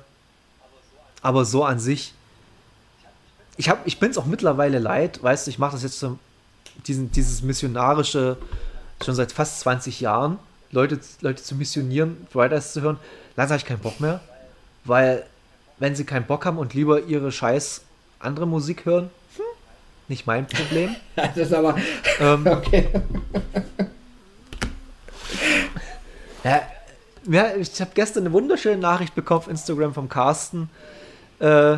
aber so an sich, ich, ich bin es auch mittlerweile leid, weißt du, ich mache das jetzt so, diesen, dieses missionarische schon seit fast 20 Jahren, Leute, Leute zu missionieren, Riders zu hören, langsam habe ich keinen Bock mehr, weil wenn sie keinen Bock haben und lieber ihre scheiß andere Musik hören, hm, nicht mein Problem. das ist aber ähm, okay. ja, ja, ich habe gestern eine wunderschöne Nachricht bekommen auf Instagram vom Carsten, äh,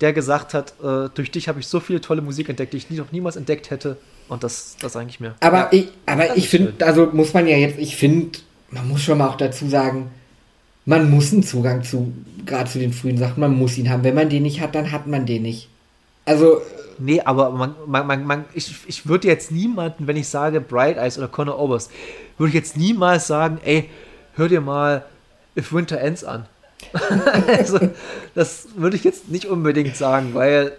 der gesagt hat, äh, durch dich habe ich so viele tolle Musik entdeckt, die ich nie, noch niemals entdeckt hätte. Und das, das eigentlich mehr. Aber ja, ich, aber ich finde, also muss man ja jetzt, ich finde, man muss schon mal auch dazu sagen, man muss einen Zugang zu, gerade zu den frühen Sachen, man muss ihn haben. Wenn man den nicht hat, dann hat man den nicht. Also. Nee, aber man, man, man, man ich, ich würde jetzt niemanden, wenn ich sage Bright Eyes oder Conor Oberst, würde ich jetzt niemals sagen, ey, hör dir mal If Winter Ends an. also, das würde ich jetzt nicht unbedingt sagen, weil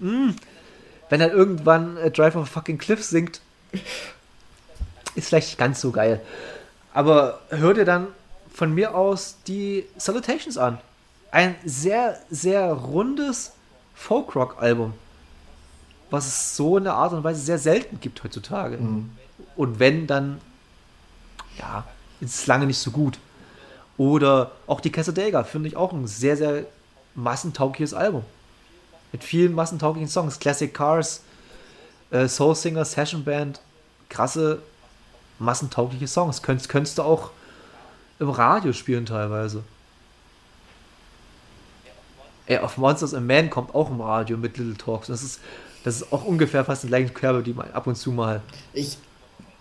mh, hm, wenn er irgendwann äh, Drive of a Fucking Cliff singt, ist vielleicht nicht ganz so geil. Aber hör dir dann von mir aus die Salutations an. Ein sehr, sehr rundes Folk-Rock-Album, was es so in der Art und Weise sehr selten gibt heutzutage. Mhm. Und wenn, dann, ja, ist es lange nicht so gut. Oder auch die Casadega finde ich auch ein sehr, sehr massentaugliches Album. Mit vielen massentauglichen Songs. Classic Cars, äh, Soul Singer, Session Band, krasse, massentaugliche Songs. Könntest, könntest du auch im Radio spielen teilweise. Ey, auf Monsters and Man kommt auch im Radio mit Little Talks. Das ist, das ist auch ungefähr fast die gleiche Körbe, die man ab und zu mal ich,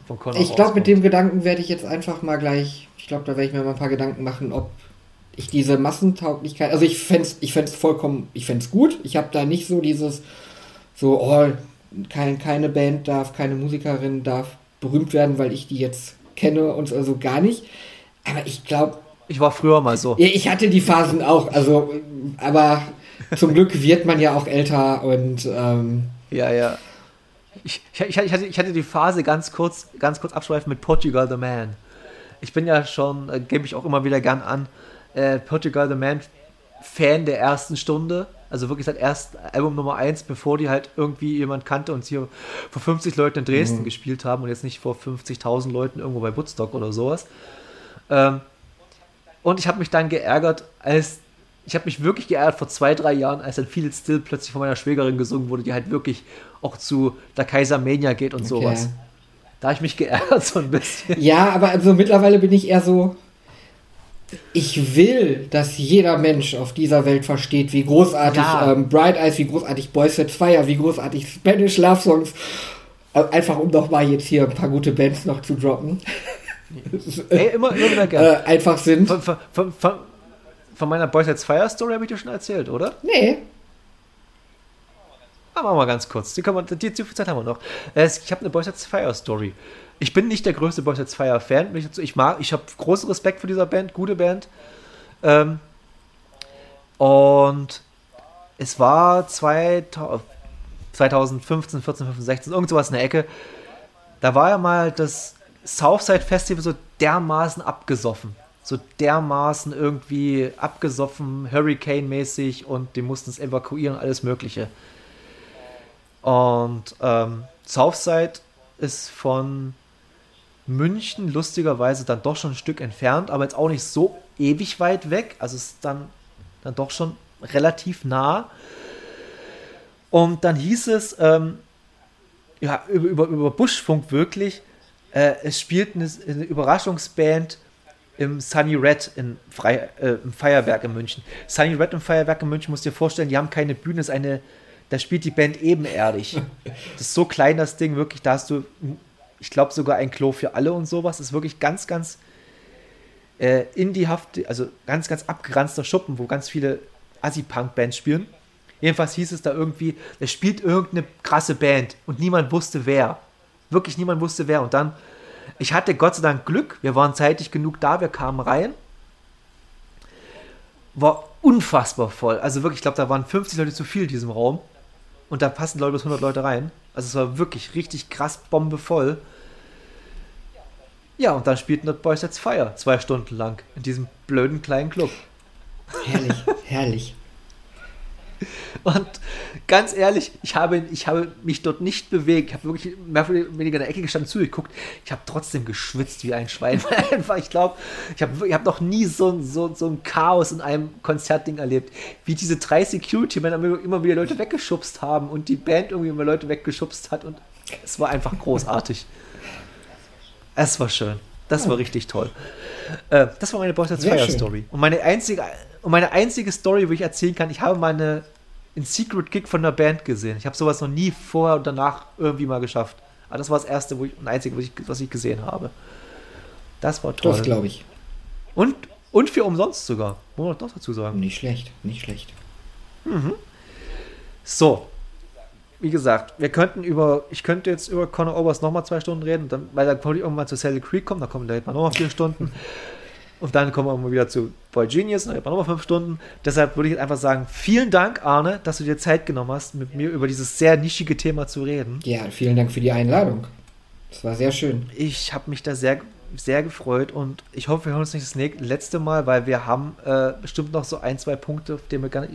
von Connor Ich glaube, mit dem Gedanken werde ich jetzt einfach mal gleich ich glaube, da werde ich mir mal ein paar Gedanken machen, ob ich diese Massentauglichkeit, also ich fände es ich vollkommen, ich fände gut. Ich habe da nicht so dieses, so, oh, kein, keine Band darf, keine Musikerin darf berühmt werden, weil ich die jetzt kenne und so also gar nicht. Aber ich glaube. Ich war früher mal so. Ich hatte die Phasen auch, also, aber zum Glück wird man ja auch älter und. Ähm, ja, ja. Ich, ich, ich, hatte, ich hatte die Phase ganz kurz, ganz kurz abschweifen mit Portugal the Man ich bin ja schon, äh, gebe ich auch immer wieder gern an, äh, Portugal the Man Fan der ersten Stunde. Also wirklich seit erst Album Nummer 1, bevor die halt irgendwie jemand kannte und hier vor 50 Leuten in Dresden mhm. gespielt haben und jetzt nicht vor 50.000 Leuten irgendwo bei Woodstock oder sowas. Ähm, und ich habe mich dann geärgert, als ich habe mich wirklich geärgert vor zwei, drei Jahren, als dann Feel Still plötzlich von meiner Schwägerin gesungen wurde, die halt wirklich auch zu der Kaiser Mania geht und okay. sowas. Da habe ich mich geärgert so ein bisschen. Ja, aber also mittlerweile bin ich eher so, ich will, dass jeder Mensch auf dieser Welt versteht, wie großartig ja. ähm, Bright Eyes, wie großartig Boys Set Fire, wie großartig Spanish Love Songs. Also einfach um doch mal jetzt hier ein paar gute Bands noch zu droppen. Ey, immer, immer wieder gerne. Äh, einfach sind. Von, von, von, von meiner Boys Set Fire Story habe ich dir schon erzählt, oder? Nee. Aber mal ganz kurz. Die, wir, die, die Zeit haben wir noch. Ich habe eine Boys Set Fire Story. Ich bin nicht der größte Boys Sets Fire Fan. Ich mag, ich habe großen Respekt für dieser Band, gute Band. Ähm, und es war 2000, 2015, 14, 15, 16, irgend sowas in der Ecke. Da war ja mal das Southside Festival so dermaßen abgesoffen. So dermaßen irgendwie abgesoffen, Hurricane-mäßig und die mussten es evakuieren, alles Mögliche. Und ähm, Southside ist von München lustigerweise dann doch schon ein Stück entfernt, aber jetzt auch nicht so ewig weit weg. Also ist dann, dann doch schon relativ nah. Und dann hieß es, ähm, ja, über, über, über Buschfunk wirklich, äh, es spielt eine, eine, Überraschungsband im Sunny Red in Frei, äh, im Feuerwerk in München. Sunny Red im Feuerwerk in München, musst dir vorstellen, die haben keine Bühne, ist eine, da spielt die Band ebenerdig. Das ist so klein, das Ding, wirklich, da hast du ich glaube sogar ein Klo für alle und sowas. Ist wirklich ganz, ganz äh, indiehaft, also ganz, ganz abgeranzter Schuppen, wo ganz viele Assi-Punk-Bands spielen. Jedenfalls hieß es da irgendwie, da spielt irgendeine krasse Band und niemand wusste wer. Wirklich niemand wusste wer. Und dann, ich hatte Gott sei Dank Glück, wir waren zeitig genug da, wir kamen rein. War unfassbar voll. Also wirklich, ich glaube, da waren 50 Leute zu viel in diesem Raum. Und da passen, glaube ich, bis 100 Leute rein. Also es war wirklich richtig krass bombevoll. Ja, und dann spielten dort Boys That's Fire zwei Stunden lang in diesem blöden kleinen Club. Herrlich, herrlich. Und ganz ehrlich, ich habe, ich habe mich dort nicht bewegt. Ich habe wirklich mehr oder weniger in der Ecke gestanden, zugeguckt. Ich habe trotzdem geschwitzt wie ein Schwein. Einfach, ich glaube, ich habe ich hab noch nie so, so, so ein Chaos in einem Konzertding erlebt. Wie diese drei Security-Männer immer wieder Leute weggeschubst haben und die Band irgendwie immer Leute weggeschubst hat. Und es war einfach großartig. Es war schön. Das war richtig toll. Äh, das war meine Boys Fire Story. Und meine einzige, und meine einzige Story, wo ich erzählen kann, ich habe meine einen Secret Gig von der Band gesehen. Ich habe sowas noch nie vorher und danach irgendwie mal geschafft. Aber das war das erste wo ich, und einzige, was ich, was ich gesehen habe. Das war toll. Das glaube ich. Und, und für umsonst sogar. Muss man doch dazu sagen. Nicht schlecht, nicht schlecht. Mhm. So, wie gesagt, wir könnten über, ich könnte jetzt über Conor Oberst nochmal zwei Stunden reden, dann, weil dann wollte ich irgendwann zu Sally Creek kommen, da kommen wir nochmal vier Stunden. Und dann kommen wir mal wieder zu Boy Genius, dann nochmal fünf Stunden. Deshalb würde ich jetzt einfach sagen, vielen Dank, Arne, dass du dir Zeit genommen hast, mit mir über dieses sehr nischige Thema zu reden. Ja, vielen Dank für die Einladung. Das war sehr schön. Ich habe mich da sehr sehr gefreut und ich hoffe, wir hören uns nicht das letzte Mal, weil wir haben äh, bestimmt noch so ein, zwei Punkte, auf denen wir gerne,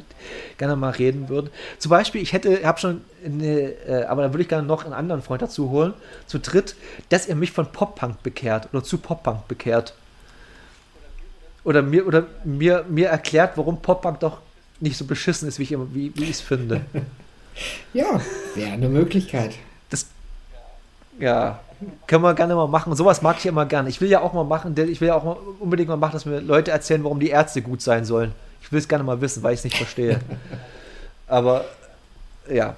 gerne mal reden würden. Zum Beispiel, ich hätte, habe schon, eine, äh, aber da würde ich gerne noch einen anderen Freund dazu holen, zu dritt, dass er mich von Pop-Punk bekehrt oder zu Pop-Punk bekehrt. Oder mir, oder mir, mir erklärt, warum Pop-Punk doch nicht so beschissen ist, wie ich es wie, wie finde. ja, wäre eine Möglichkeit. Das, ja, können wir gerne mal machen. Sowas mag ich immer gerne. Ich will ja auch mal machen, ich will ja auch mal unbedingt mal machen, dass mir Leute erzählen, warum die Ärzte gut sein sollen. Ich will es gerne mal wissen, weil ich es nicht verstehe. Aber ja.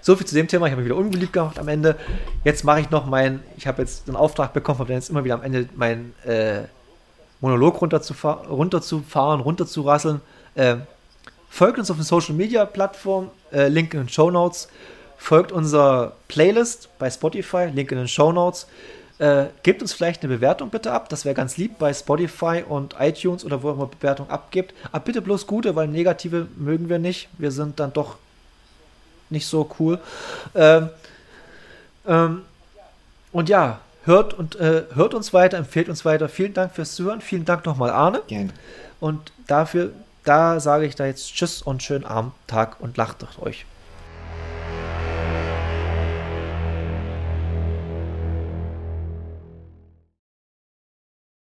So viel zu dem Thema. Ich habe mich wieder unbeliebt gemacht am Ende. Jetzt mache ich noch mein, ich habe jetzt einen Auftrag bekommen, habe jetzt immer wieder am Ende meinen äh, Monolog runterzufahren, runterzufahren runterzurasseln. Äh, folgt uns auf den Social Media Plattformen, äh, Link in den Show Notes folgt unserer Playlist bei Spotify, Link in den Show Notes. Äh, gebt uns vielleicht eine Bewertung bitte ab, das wäre ganz lieb bei Spotify und iTunes oder wo immer Bewertung abgibt. Aber bitte bloß gute, weil negative mögen wir nicht. Wir sind dann doch nicht so cool. Ähm, ähm, und ja, hört und äh, hört uns weiter, empfehlt uns weiter. Vielen Dank fürs Zuhören. Vielen Dank nochmal, Arne. Gerne. Und dafür, da sage ich da jetzt Tschüss und schönen Abend, Tag und lacht euch.